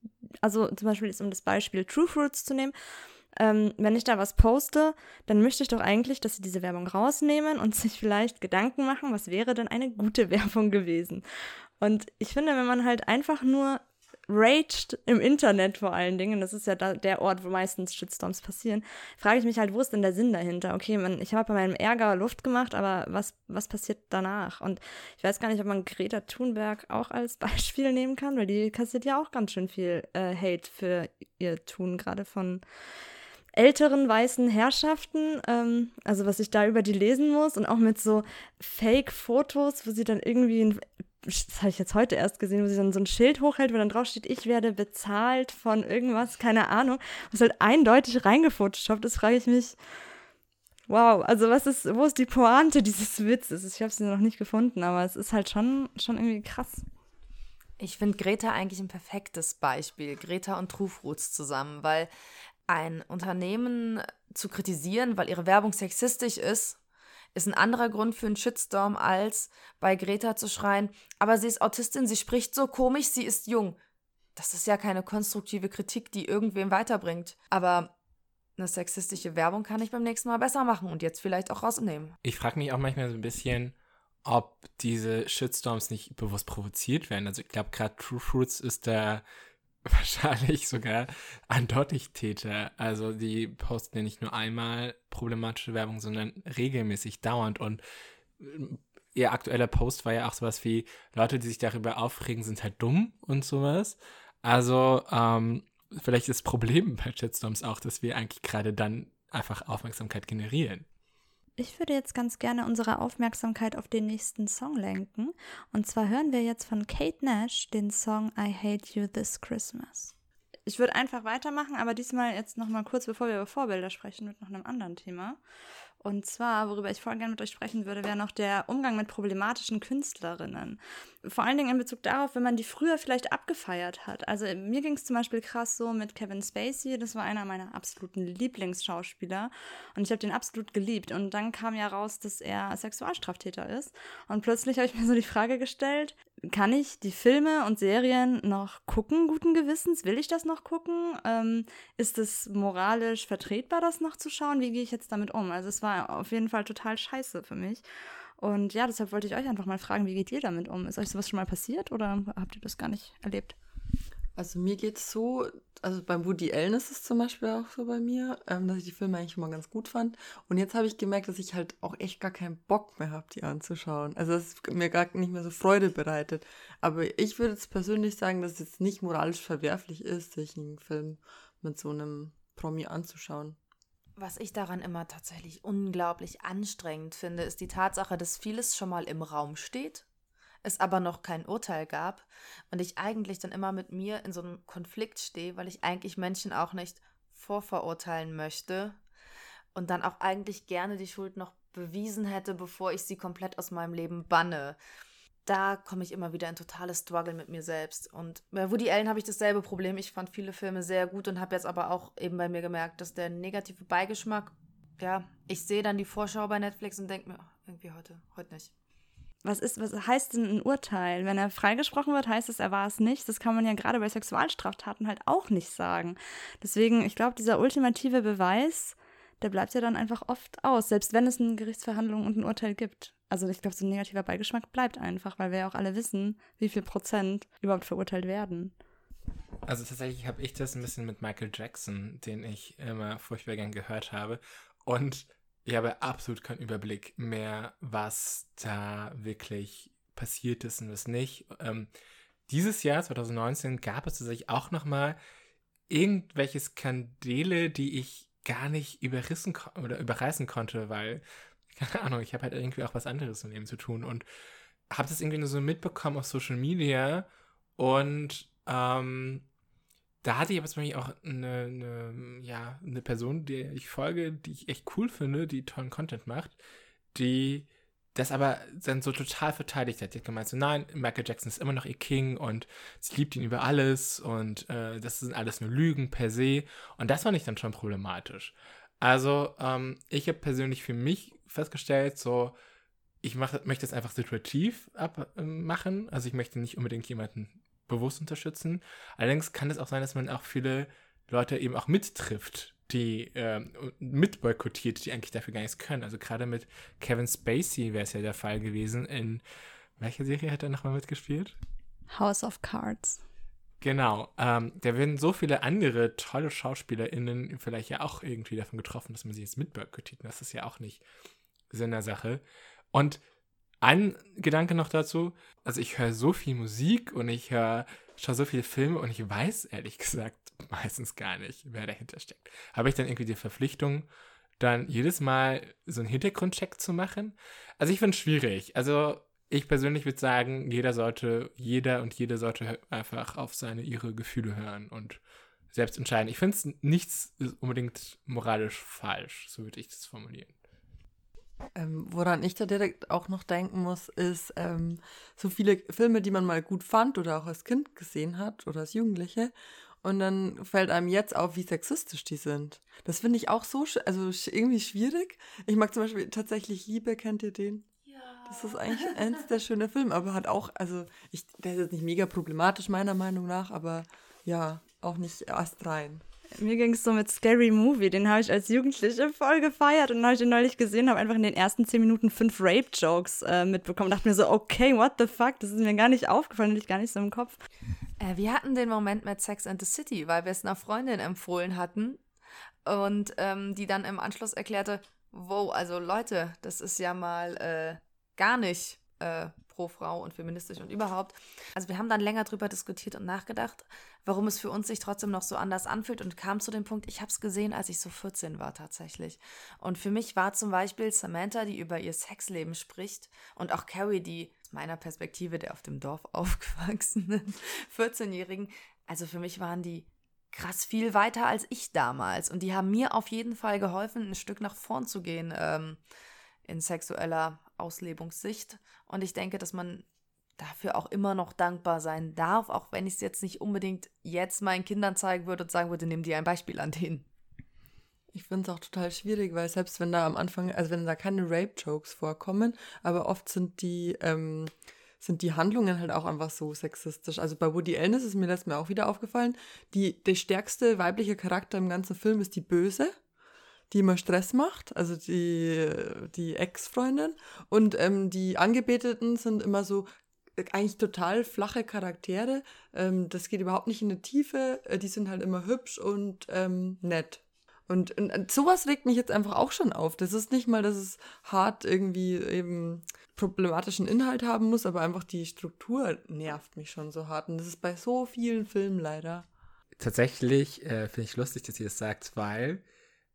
also zum Beispiel jetzt um das Beispiel True Fruits zu nehmen, ähm, wenn ich da was poste, dann möchte ich doch eigentlich, dass sie diese Werbung rausnehmen und *laughs* sich vielleicht Gedanken machen, was wäre denn eine gute *laughs* Werbung gewesen. Und ich finde, wenn man halt einfach nur raged im Internet vor allen Dingen, das ist ja da, der Ort, wo meistens Shitstorms passieren, frage ich mich halt, wo ist denn der Sinn dahinter? Okay, man, ich habe bei meinem Ärger Luft gemacht, aber was, was passiert danach? Und ich weiß gar nicht, ob man Greta Thunberg auch als *laughs* Beispiel nehmen kann, weil die kassiert ja auch ganz schön viel äh, Hate für ihr Tun, gerade von älteren weißen Herrschaften, ähm, also was ich da über die lesen muss und auch mit so Fake-Fotos, wo sie dann irgendwie ein das habe ich jetzt heute erst gesehen, wo sie dann so ein Schild hochhält, wo dann drauf steht, ich werde bezahlt von irgendwas, keine Ahnung, was halt eindeutig reingefotoshoppt ist, frage ich mich, wow, also was ist, wo ist die Pointe dieses Witzes? Ich habe sie noch nicht gefunden, aber es ist halt schon, schon irgendwie krass. Ich finde Greta eigentlich ein perfektes Beispiel, Greta und Trufruts zusammen, weil ein Unternehmen zu kritisieren, weil ihre Werbung sexistisch ist, ist ein anderer Grund für einen Shitstorm, als bei Greta zu schreien, aber sie ist Autistin, sie spricht so komisch, sie ist jung. Das ist ja keine konstruktive Kritik, die irgendwem weiterbringt. Aber eine sexistische Werbung kann ich beim nächsten Mal besser machen und jetzt vielleicht auch rausnehmen. Ich frage mich auch manchmal so ein bisschen, ob diese Shitstorms nicht bewusst provoziert werden. Also ich glaube, gerade True Fruits ist da *laughs* wahrscheinlich sogar eindeutig Täter. Also die posten ja nicht nur einmal problematische Werbung, sondern regelmäßig dauernd. Und äh, ihr aktueller Post war ja auch sowas wie, Leute, die sich darüber aufregen, sind halt dumm und sowas. Also ähm, vielleicht ist das Problem bei Shitstorms auch, dass wir eigentlich gerade dann einfach Aufmerksamkeit generieren. Ich würde jetzt ganz gerne unsere Aufmerksamkeit auf den nächsten Song lenken. Und zwar hören wir jetzt von Kate Nash den Song I Hate You This Christmas. Ich würde einfach weitermachen, aber diesmal jetzt nochmal kurz, bevor wir über Vorbilder sprechen, mit noch einem anderen Thema. Und zwar, worüber ich voll gerne mit euch sprechen würde, wäre noch der Umgang mit problematischen Künstlerinnen. Vor allen Dingen in Bezug darauf, wenn man die früher vielleicht abgefeiert hat. Also mir ging es zum Beispiel krass so mit Kevin Spacey, das war einer meiner absoluten Lieblingsschauspieler und ich habe den absolut geliebt. Und dann kam ja raus, dass er Sexualstraftäter ist. Und plötzlich habe ich mir so die Frage gestellt, kann ich die Filme und Serien noch gucken, guten Gewissens? Will ich das noch gucken? Ähm, ist es moralisch vertretbar, das noch zu schauen? Wie gehe ich jetzt damit um? Also es war auf jeden Fall total scheiße für mich. Und ja, deshalb wollte ich euch einfach mal fragen, wie geht ihr damit um? Ist euch sowas schon mal passiert oder habt ihr das gar nicht erlebt? Also mir geht es so, also beim Woody Allen ist es zum Beispiel auch so bei mir, ähm, dass ich die Filme eigentlich immer ganz gut fand. Und jetzt habe ich gemerkt, dass ich halt auch echt gar keinen Bock mehr habe, die anzuschauen. Also es mir gar nicht mehr so Freude bereitet. Aber ich würde jetzt persönlich sagen, dass es jetzt nicht moralisch verwerflich ist, sich einen Film mit so einem Promi anzuschauen. Was ich daran immer tatsächlich unglaublich anstrengend finde, ist die Tatsache, dass vieles schon mal im Raum steht es aber noch kein Urteil gab und ich eigentlich dann immer mit mir in so einem Konflikt stehe, weil ich eigentlich Menschen auch nicht vorverurteilen möchte und dann auch eigentlich gerne die Schuld noch bewiesen hätte, bevor ich sie komplett aus meinem Leben banne. Da komme ich immer wieder in totales Struggle mit mir selbst. Und bei Woody Allen habe ich dasselbe Problem. Ich fand viele Filme sehr gut und habe jetzt aber auch eben bei mir gemerkt, dass der negative Beigeschmack, ja, ich sehe dann die Vorschau bei Netflix und denke mir, oh, irgendwie heute, heute nicht. was ist, was heißt denn ein Urteil? Wenn er freigesprochen wird, heißt es, er war es nicht. Das kann man ja gerade bei Sexualstraftaten halt auch nicht sagen. Deswegen, ich glaube, dieser ultimative Beweis, der bleibt ja dann einfach oft aus, selbst wenn es eine Gerichtsverhandlung und ein Urteil gibt. Also ich glaube, so ein negativer Beigeschmack bleibt einfach, weil wir ja auch alle wissen, wie viel Prozent überhaupt verurteilt werden. Also tatsächlich habe ich das ein bisschen mit Michael Jackson, den ich immer furchtbar gern gehört habe. Und ich habe absolut keinen Überblick mehr, was da wirklich passiert ist und was nicht. Ähm, dieses Jahr, 2019, gab es tatsächlich auch nochmal irgendwelche Skandale, die ich gar nicht überrissen oder überreißen konnte, weil, *laughs* keine Ahnung, ich habe halt irgendwie auch was anderes im Leben zu tun und habe das irgendwie nur so mitbekommen auf Social Media und ähm, da hatte ich aber zum Beispiel auch eine, eine, ja, eine Person, der ich folge, die ich echt cool finde, die tollen Content macht, die das aber dann so total verteidigt hat. Die hat gemeint so, nein, Michael Jackson ist immer noch ihr King und sie liebt ihn über alles und äh, das sind alles nur Lügen per se. Und das fand ich dann schon problematisch. Also, ähm, ich habe persönlich für mich festgestellt, so, ich mach, möchte es einfach situativ abmachen. Also ich möchte nicht unbedingt jemanden bewusst unterstützen. Allerdings kann es auch sein, dass man auch viele Leute eben auch mittrifft, die äh, mit die eigentlich dafür gar nichts können. Also gerade mit Kevin Spacey wäre es ja der Fall gewesen. In welcher Serie hat er nochmal mitgespielt? House of Cards. Genau. Ähm, da werden so viele andere tolle SchauspielerInnen vielleicht ja auch irgendwie davon getroffen, dass man sie jetzt mitboykottiert. Das ist ja auch nicht Sinn der Sache. Und ein Gedanke noch dazu, also ich höre so viel Musik und ich höre, schaue so viele Filme und ich weiß ehrlich gesagt *laughs* meistens gar nicht, wer dahinter steckt. Habe ich dann irgendwie die Verpflichtung, dann jedes Mal so einen Hintergrundcheck zu machen? Also ich finde es schwierig. Also ich persönlich würde sagen, jeder sollte, jeder und jede sollte einfach auf seine, ihre Gefühle hören und selbst entscheiden. Ich finde es nichts unbedingt moralisch falsch, so würde ich das formulieren. Ähm, woran ich da direkt auch noch denken muss, ist ähm, so viele Filme, die man mal gut fand oder auch als Kind gesehen hat oder als Jugendliche. Und dann fällt einem jetzt auf, wie sexistisch die sind. Das finde ich auch so, also irgendwie schwierig. Ich mag zum Beispiel tatsächlich Liebe, kennt ihr den? Das ist eigentlich eins der schönen Filme, aber hat auch, also ich, der ist jetzt nicht mega problematisch meiner Meinung nach, aber ja, auch nicht erst rein. Mir ging es so mit Scary Movie, den habe ich als Jugendliche voll gefeiert und habe ich den neulich gesehen, habe einfach in den ersten zehn Minuten fünf Rape-Jokes äh, mitbekommen. Dachte mir so, okay, what the fuck, das ist mir gar nicht aufgefallen, hatte ich gar nicht so im Kopf. Äh, wir hatten den Moment mit Sex and the City, weil wir es einer Freundin empfohlen hatten und ähm, die dann im Anschluss erklärte, wow, also Leute, das ist ja mal äh, gar nicht äh, pro Frau und feministisch und überhaupt. Also wir haben dann länger drüber diskutiert und nachgedacht, warum es für uns sich trotzdem noch so anders anfühlt und kam zu dem Punkt, ich habe es gesehen, als ich so 14 war tatsächlich. Und für mich war zum Beispiel Samantha, die über ihr Sexleben spricht und auch Carrie, die aus meiner Perspektive der auf dem Dorf *laughs* aufgewachsenen 14-Jährigen, also für mich waren die krass viel weiter als ich damals. Und die haben mir auf jeden Fall geholfen, ein Stück nach vorn zu gehen ähm, in sexueller Auslebungssicht. Und ich denke, dass man dafür auch immer noch dankbar sein darf, auch wenn ich es jetzt nicht unbedingt jetzt meinen Kindern zeigen würde und sagen würde, nimm dir ein Beispiel an denen. Ich finde es auch total schwierig, weil selbst wenn da am Anfang, also wenn da keine Rape-Jokes vorkommen, aber oft sind die, ähm, sind die Handlungen halt auch einfach so sexistisch. Also bei Woody Allen ist es mir letztes Mal auch wieder aufgefallen, die, der stärkste weibliche Charakter im ganzen Film ist die Böse die immer Stress macht, also die, die Ex-Freundin. Und ähm, die Angebeteten sind immer so äh, eigentlich total flache Charaktere. Ähm, das geht überhaupt nicht in die Tiefe. Äh, die sind halt immer hübsch und ähm, nett. Und, und, sowas regt mich jetzt einfach auch schon auf. Das ist nicht mal, dass es hart irgendwie eben problematischen Inhalt haben muss, aber einfach die Struktur nervt mich schon so hart. Und das ist bei so vielen Filmen leider. Tatsächlich äh, finde ich lustig, dass ihr das sagt, weil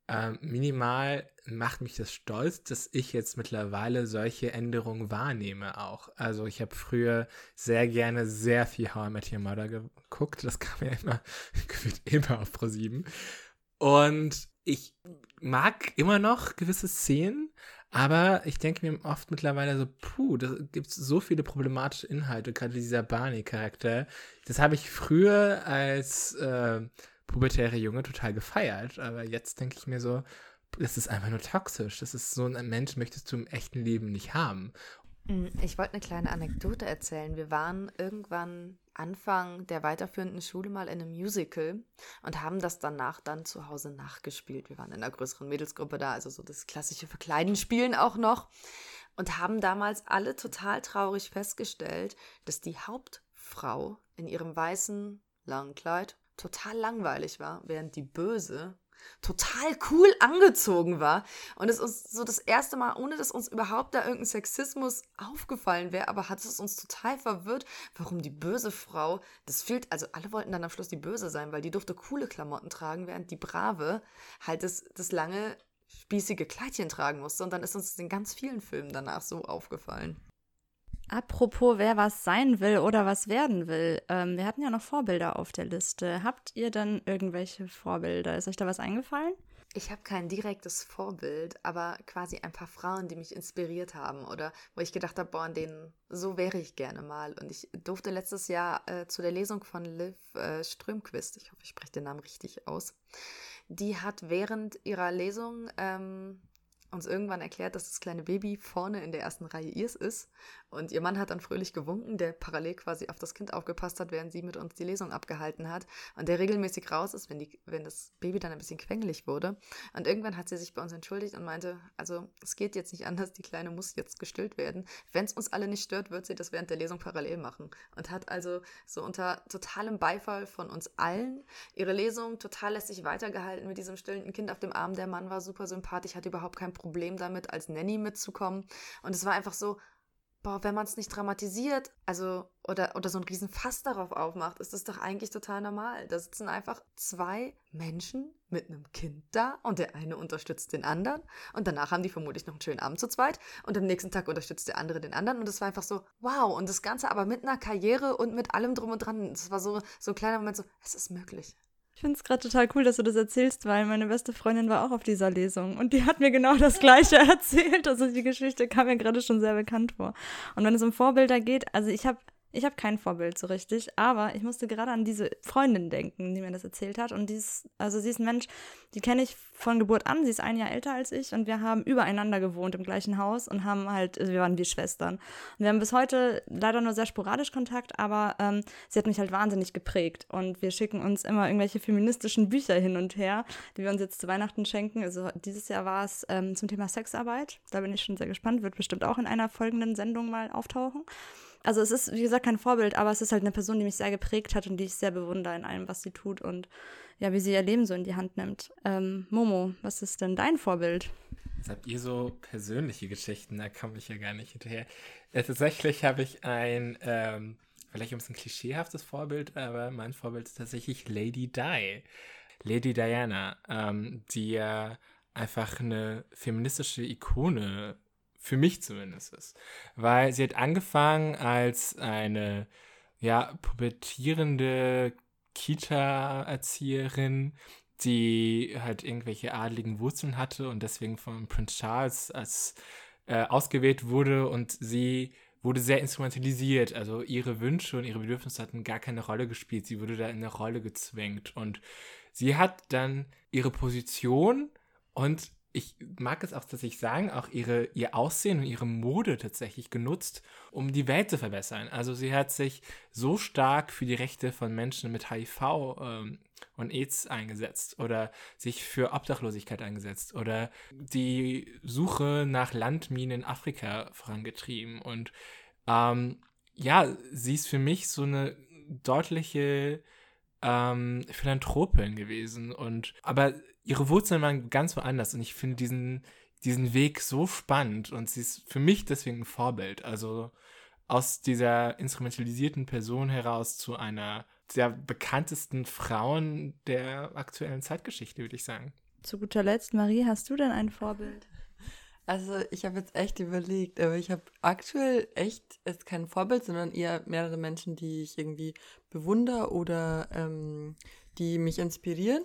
ähm, minimal macht mich das stolz, dass ich jetzt mittlerweile solche Änderungen wahrnehme auch. Also ich habe früher sehr gerne sehr viel How I Met Your Mother geguckt. Das kam ja immer, *laughs* immer auf Pro7. Und ich mag immer noch gewisse Szenen, aber ich denke mir oft mittlerweile so, puh, da gibt es so viele problematische Inhalte, gerade dieser Barney-Charakter. Das habe ich früher als äh, pubertäre Junge total gefeiert. Aber jetzt denke ich mir so, das ist einfach nur toxisch. Das ist so ein Mensch, möchtest du im echten Leben nicht haben. Hm, ich wollte eine kleine Anekdote erzählen. Wir waren irgendwann Anfang der weiterführenden Schule mal in einem Musical und haben das danach dann zu Hause nachgespielt. Wir waren in einer größeren Mädelsgruppe da, also so das klassische Verkleiden spielen auch noch und haben damals alle total traurig festgestellt, dass die Hauptfrau in ihrem weißen langen Kleid total langweilig war, während die Böse total cool angezogen war. Und es uns so das erste Mal, ohne dass uns überhaupt da irgendein Sexismus aufgefallen wäre, aber hat es uns total verwirrt, warum die böse Frau, das fehlt, also alle wollten dann am Schluss die Böse sein, weil die durfte coole Klamotten tragen, während die Brave halt das, das lange spießige Kleidchen tragen musste. Und dann ist uns in ganz vielen Filmen danach so aufgefallen. Apropos, wer was sein will oder was werden will. Ähm, wir hatten ja noch Vorbilder auf der Liste. Habt ihr denn irgendwelche Vorbilder? Ist euch da was eingefallen? Ich habe kein direktes Vorbild, aber quasi ein paar Frauen, die mich inspiriert haben oder wo ich gedacht habe, boah, an denen so wäre ich gerne mal. Und ich durfte letztes Jahr äh, zu der Lesung von Liv äh, Strömquist, ich hoffe, ich spreche den Namen richtig aus, die hat während ihrer Lesung ähm, uns irgendwann erklärt, dass das kleine Baby vorne in der ersten Reihe ihrs ist. Und ihr Mann hat dann fröhlich gewunken, der parallel quasi auf das Kind aufgepasst hat, während sie mit uns die Lesung abgehalten hat. Und der regelmäßig raus ist, wenn, die, wenn das Baby dann ein bisschen quengelig wurde. Und irgendwann hat sie sich bei uns entschuldigt und meinte, also es geht jetzt nicht anders, die Kleine muss jetzt gestillt werden. Wenn es uns alle nicht stört, wird sie das während der Lesung parallel machen. Und hat also so unter totalem Beifall von uns allen ihre Lesung total lässig weitergehalten mit diesem stillenden Kind auf dem Arm. Der Mann war super sympathisch, hatte überhaupt kein Problem damit, als Nanny mitzukommen. Und es war einfach so, boah, wenn man es nicht dramatisiert, also oder, oder so ein Riesenfass darauf aufmacht, ist das doch eigentlich total normal. Da sitzen einfach zwei Menschen mit einem Kind da und der eine unterstützt den anderen und danach haben die vermutlich noch einen schönen Abend zu zweit und am nächsten Tag unterstützt der andere den anderen und es war einfach so, wow, und das Ganze aber mit einer Karriere und mit allem drum und dran. Es war so, so ein kleiner Moment so, es ist möglich. Ich finde es gerade total cool, dass du das erzählst, weil meine beste Freundin war auch auf dieser Lesung und die hat mir genau das *laughs* Gleiche erzählt. Also die Geschichte kam mir gerade schon sehr bekannt vor. Und wenn es um Vorbilder geht, also ich habe ich habe kein Vorbild so richtig, aber ich musste gerade an diese Freundin denken, die mir das erzählt hat. Und die ist, also sie ist ein Mensch, die kenne ich von Geburt an. Sie ist ein Jahr älter als ich und wir haben übereinander gewohnt im gleichen Haus und haben halt, also wir waren wie Schwestern. Und wir haben bis heute leider nur sehr sporadisch Kontakt, aber ähm, sie hat mich halt wahnsinnig geprägt. Und wir schicken uns immer irgendwelche feministischen Bücher hin und her, die wir uns jetzt zu Weihnachten schenken. Also dieses Jahr war es ähm, zum Thema Sexarbeit. Da bin ich schon sehr gespannt, wird bestimmt auch in einer folgenden Sendung mal auftauchen. Also es ist, wie gesagt, kein Vorbild, aber es ist halt eine Person, die mich sehr geprägt hat und die ich sehr bewundere in allem, was sie tut und ja, wie sie ihr Leben so in die Hand nimmt. Ähm, Momo, was ist denn dein Vorbild? Jetzt habt ihr so persönliche Geschichten, da komme ich ja gar nicht hinterher. Äh, tatsächlich habe ich ein, ähm, vielleicht ein bisschen klischeehaftes Vorbild, aber mein Vorbild ist tatsächlich Lady Di. Lady Diana, ähm, die ja einfach eine feministische Ikone für mich zumindest ist. Weil sie hat angefangen als eine, ja, pubertierende Kita-Erzieherin, die halt irgendwelche adligen Wurzeln hatte und deswegen von Prince Charles als äh, ausgewählt wurde und sie wurde sehr instrumentalisiert. Also ihre Wünsche und ihre Bedürfnisse hatten gar keine Rolle gespielt. Sie wurde da in eine Rolle gezwängt und sie hat dann ihre Position und ich mag es auch tatsächlich sagen, auch ihre, ihr Aussehen und ihre Mode tatsächlich genutzt, um die Welt zu verbessern. Also sie hat sich so stark für die Rechte von Menschen mit HIV ähm, und AIDS eingesetzt oder sich für Obdachlosigkeit eingesetzt oder die Suche nach Landminen in Afrika vorangetrieben. Und ähm, ja, sie ist für mich so eine deutliche ähm, Philanthropin gewesen. Und aber ihre Wurzeln waren ganz woanders und ich finde diesen, diesen Weg so spannend und sie ist für mich deswegen ein Vorbild. Also aus dieser instrumentalisierten Person heraus zu einer der bekanntesten Frauen der aktuellen Zeitgeschichte, würde ich sagen. Zu guter Letzt, Marie, hast du denn ein Vorbild? *laughs* Also ich habe jetzt echt überlegt, aber ich habe aktuell echt ist kein Vorbild, sondern eher mehrere Menschen, die ich irgendwie bewundere oder ähm, die mich inspirieren.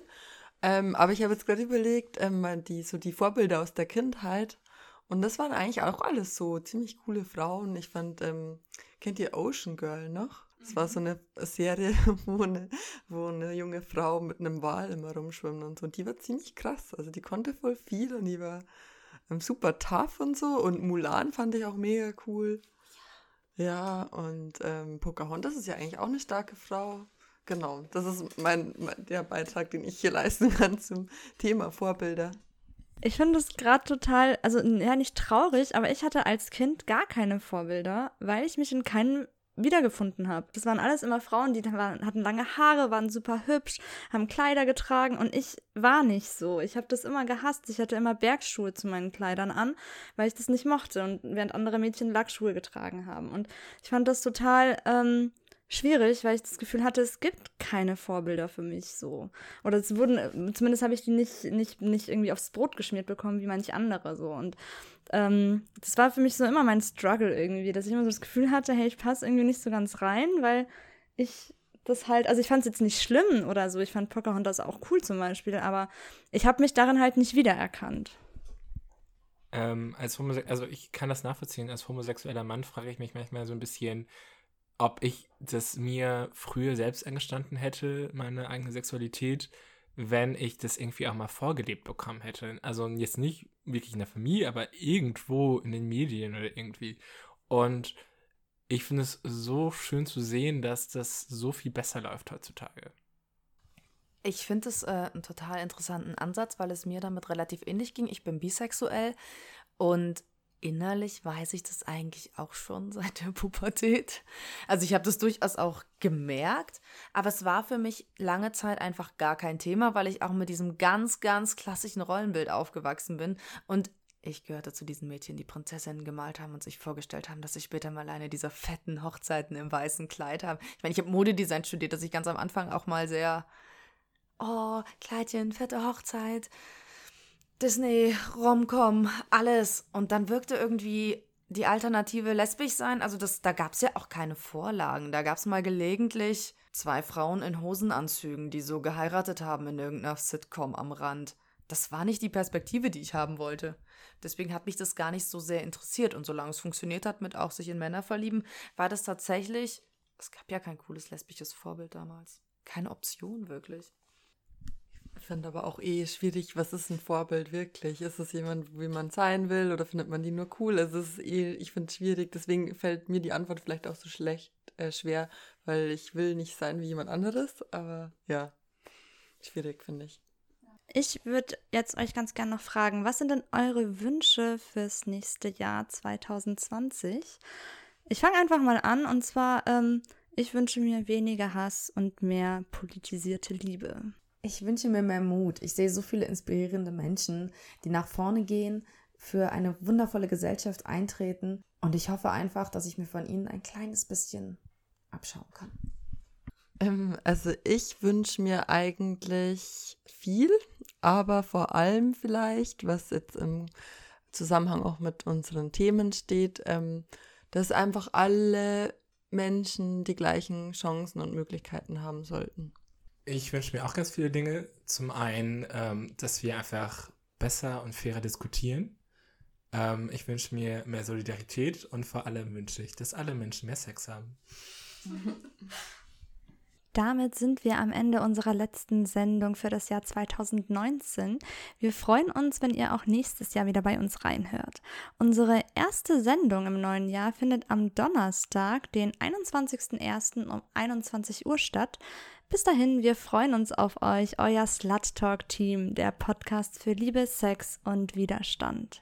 Ähm, aber ich habe jetzt gerade überlegt, ähm, die, so die Vorbilder aus der Kindheit. Und das waren eigentlich auch alles so ziemlich coole Frauen. Ich fand, ähm, kennt ihr Ocean Girl noch? Das war so eine Serie, *laughs* wo eine, wo eine junge Frau mit einem Wal immer rumschwimmt und so. Und die war ziemlich krass. Also die konnte voll viel und die war ähm, super tough und so. Und Mulan fand ich auch mega cool. Ja, und ähm, Pocahontas ist ja eigentlich auch eine starke Frau. Genau, das ist mein, mein der Beitrag, den ich hier leisten kann zum Thema Vorbilder. Ich finde es gerade total, also ja, nicht traurig, aber ich hatte als Kind gar keine Vorbilder, weil ich mich in keinem wiedergefunden habe. Das waren alles immer Frauen, die waren, hatten lange Haare, waren super hübsch, haben Kleider getragen und ich war nicht so. Ich habe das immer gehasst. Ich hatte immer Bergschuhe zu meinen Kleidern an, weil ich das nicht mochte und während andere Mädchen Lackschuhe getragen haben. Und ich fand das total ähm, schwierig, weil ich das Gefühl hatte, es gibt keine Vorbilder für mich so. Oder es wurden, zumindest habe ich die nicht, nicht, nicht irgendwie aufs Brot geschmiert bekommen, wie manche andere so. Und ähm, das war für mich so immer mein Struggle irgendwie, dass ich immer so das Gefühl hatte, hey, ich passe irgendwie nicht so ganz rein, weil ich das halt, also ich fand es jetzt nicht schlimm oder so, ich fand Pocahontas auch cool zum Beispiel, aber ich habe mich darin halt nicht wiedererkannt. Ähm, als also ich kann das nachvollziehen, als homosexueller Mann frage ich mich manchmal so ein bisschen, ob ich das mir früher selbst eingestanden hätte, meine eigene Sexualität, wenn ich das irgendwie auch mal vorgelebt bekommen hätte. Also jetzt nicht wirklich in der Familie, aber irgendwo in den Medien oder irgendwie. Und ich finde es so schön zu sehen, dass das so viel besser läuft heutzutage. Ich finde es äh, einen total interessanten Ansatz, weil es mir damit relativ ähnlich ging. Ich bin bisexuell und innerlich weiß ich das eigentlich auch schon *laughs* seit der Pubertät. Also ich habe das durchaus auch gemerkt, aber es war für mich lange Zeit einfach gar kein Thema, weil ich auch mit diesem ganz, ganz klassischen Rollenbild aufgewachsen bin und ich gehörte zu diesen Mädchen, die Prinzessinnen gemalt haben und sich vorgestellt haben, dass sie später mal eine dieser fetten Hochzeiten im weißen Kleid haben. Ich meine, ich habe Modedesign studiert, dass ich ganz am Anfang auch mal sehr, oh, Kleidchen, fette Hochzeit, Disney, Romcom, alles. Und dann wirkte irgendwie die Alternative lesbisch sein. Also das, da gab es ja auch keine Vorlagen. Da gab es mal gelegentlich zwei Frauen in Hosenanzügen, die so geheiratet haben in irgendeiner Sitcom am Rand. Das war nicht die Perspektive, die ich haben wollte. Deswegen hat mich das gar nicht so sehr interessiert. Und solange es funktioniert hat mit auch sich in Männer verlieben, war das tatsächlich. Es gab ja kein cooles lesbisches Vorbild damals. Keine Option wirklich. Ich finde aber auch eh schwierig, was ist ein Vorbild wirklich? Ist es jemand, wie man sein will oder findet man die nur cool? Also es ist eh, ich finde es schwierig, deswegen fällt mir die Antwort vielleicht auch so schlecht, äh, schwer, weil ich will nicht sein wie jemand anderes, aber ja, schwierig finde ich. Ich würde jetzt euch ganz gerne noch fragen, was sind denn eure Wünsche fürs nächste Jahr 2020? Ich fange einfach mal an und zwar, ähm, ich wünsche mir weniger Hass und mehr politisierte Liebe. Ich wünsche mir mehr Mut. Ich sehe so viele inspirierende Menschen, die nach vorne gehen, für eine wundervolle Gesellschaft eintreten. Und ich hoffe einfach, dass ich mir von ihnen ein kleines bisschen abschauen kann. Ähm, also ich wünsche mir eigentlich viel, aber vor allem vielleicht, was jetzt im Zusammenhang auch mit unseren Themen steht, ähm, dass einfach alle Menschen die gleichen Chancen und Möglichkeiten haben sollten. Ich wünsche mir auch ganz viele Dinge. Zum einen, ähm, dass wir einfach besser und fairer diskutieren. Ähm, ich wünsche mir mehr Solidarität und vor allem wünsche ich, dass alle Menschen mehr Sex haben. *laughs* Damit sind wir am Ende unserer letzten Sendung für das Jahr 2019. Wir freuen uns, wenn ihr auch nächstes Jahr wieder bei uns reinhört. Unsere erste Sendung im neuen Jahr findet am Donnerstag, den 21.01. um 21 Uhr statt. Bis dahin, wir freuen uns auf euch, euer Slut Talk Team, der Podcast für Liebe, Sex und Widerstand.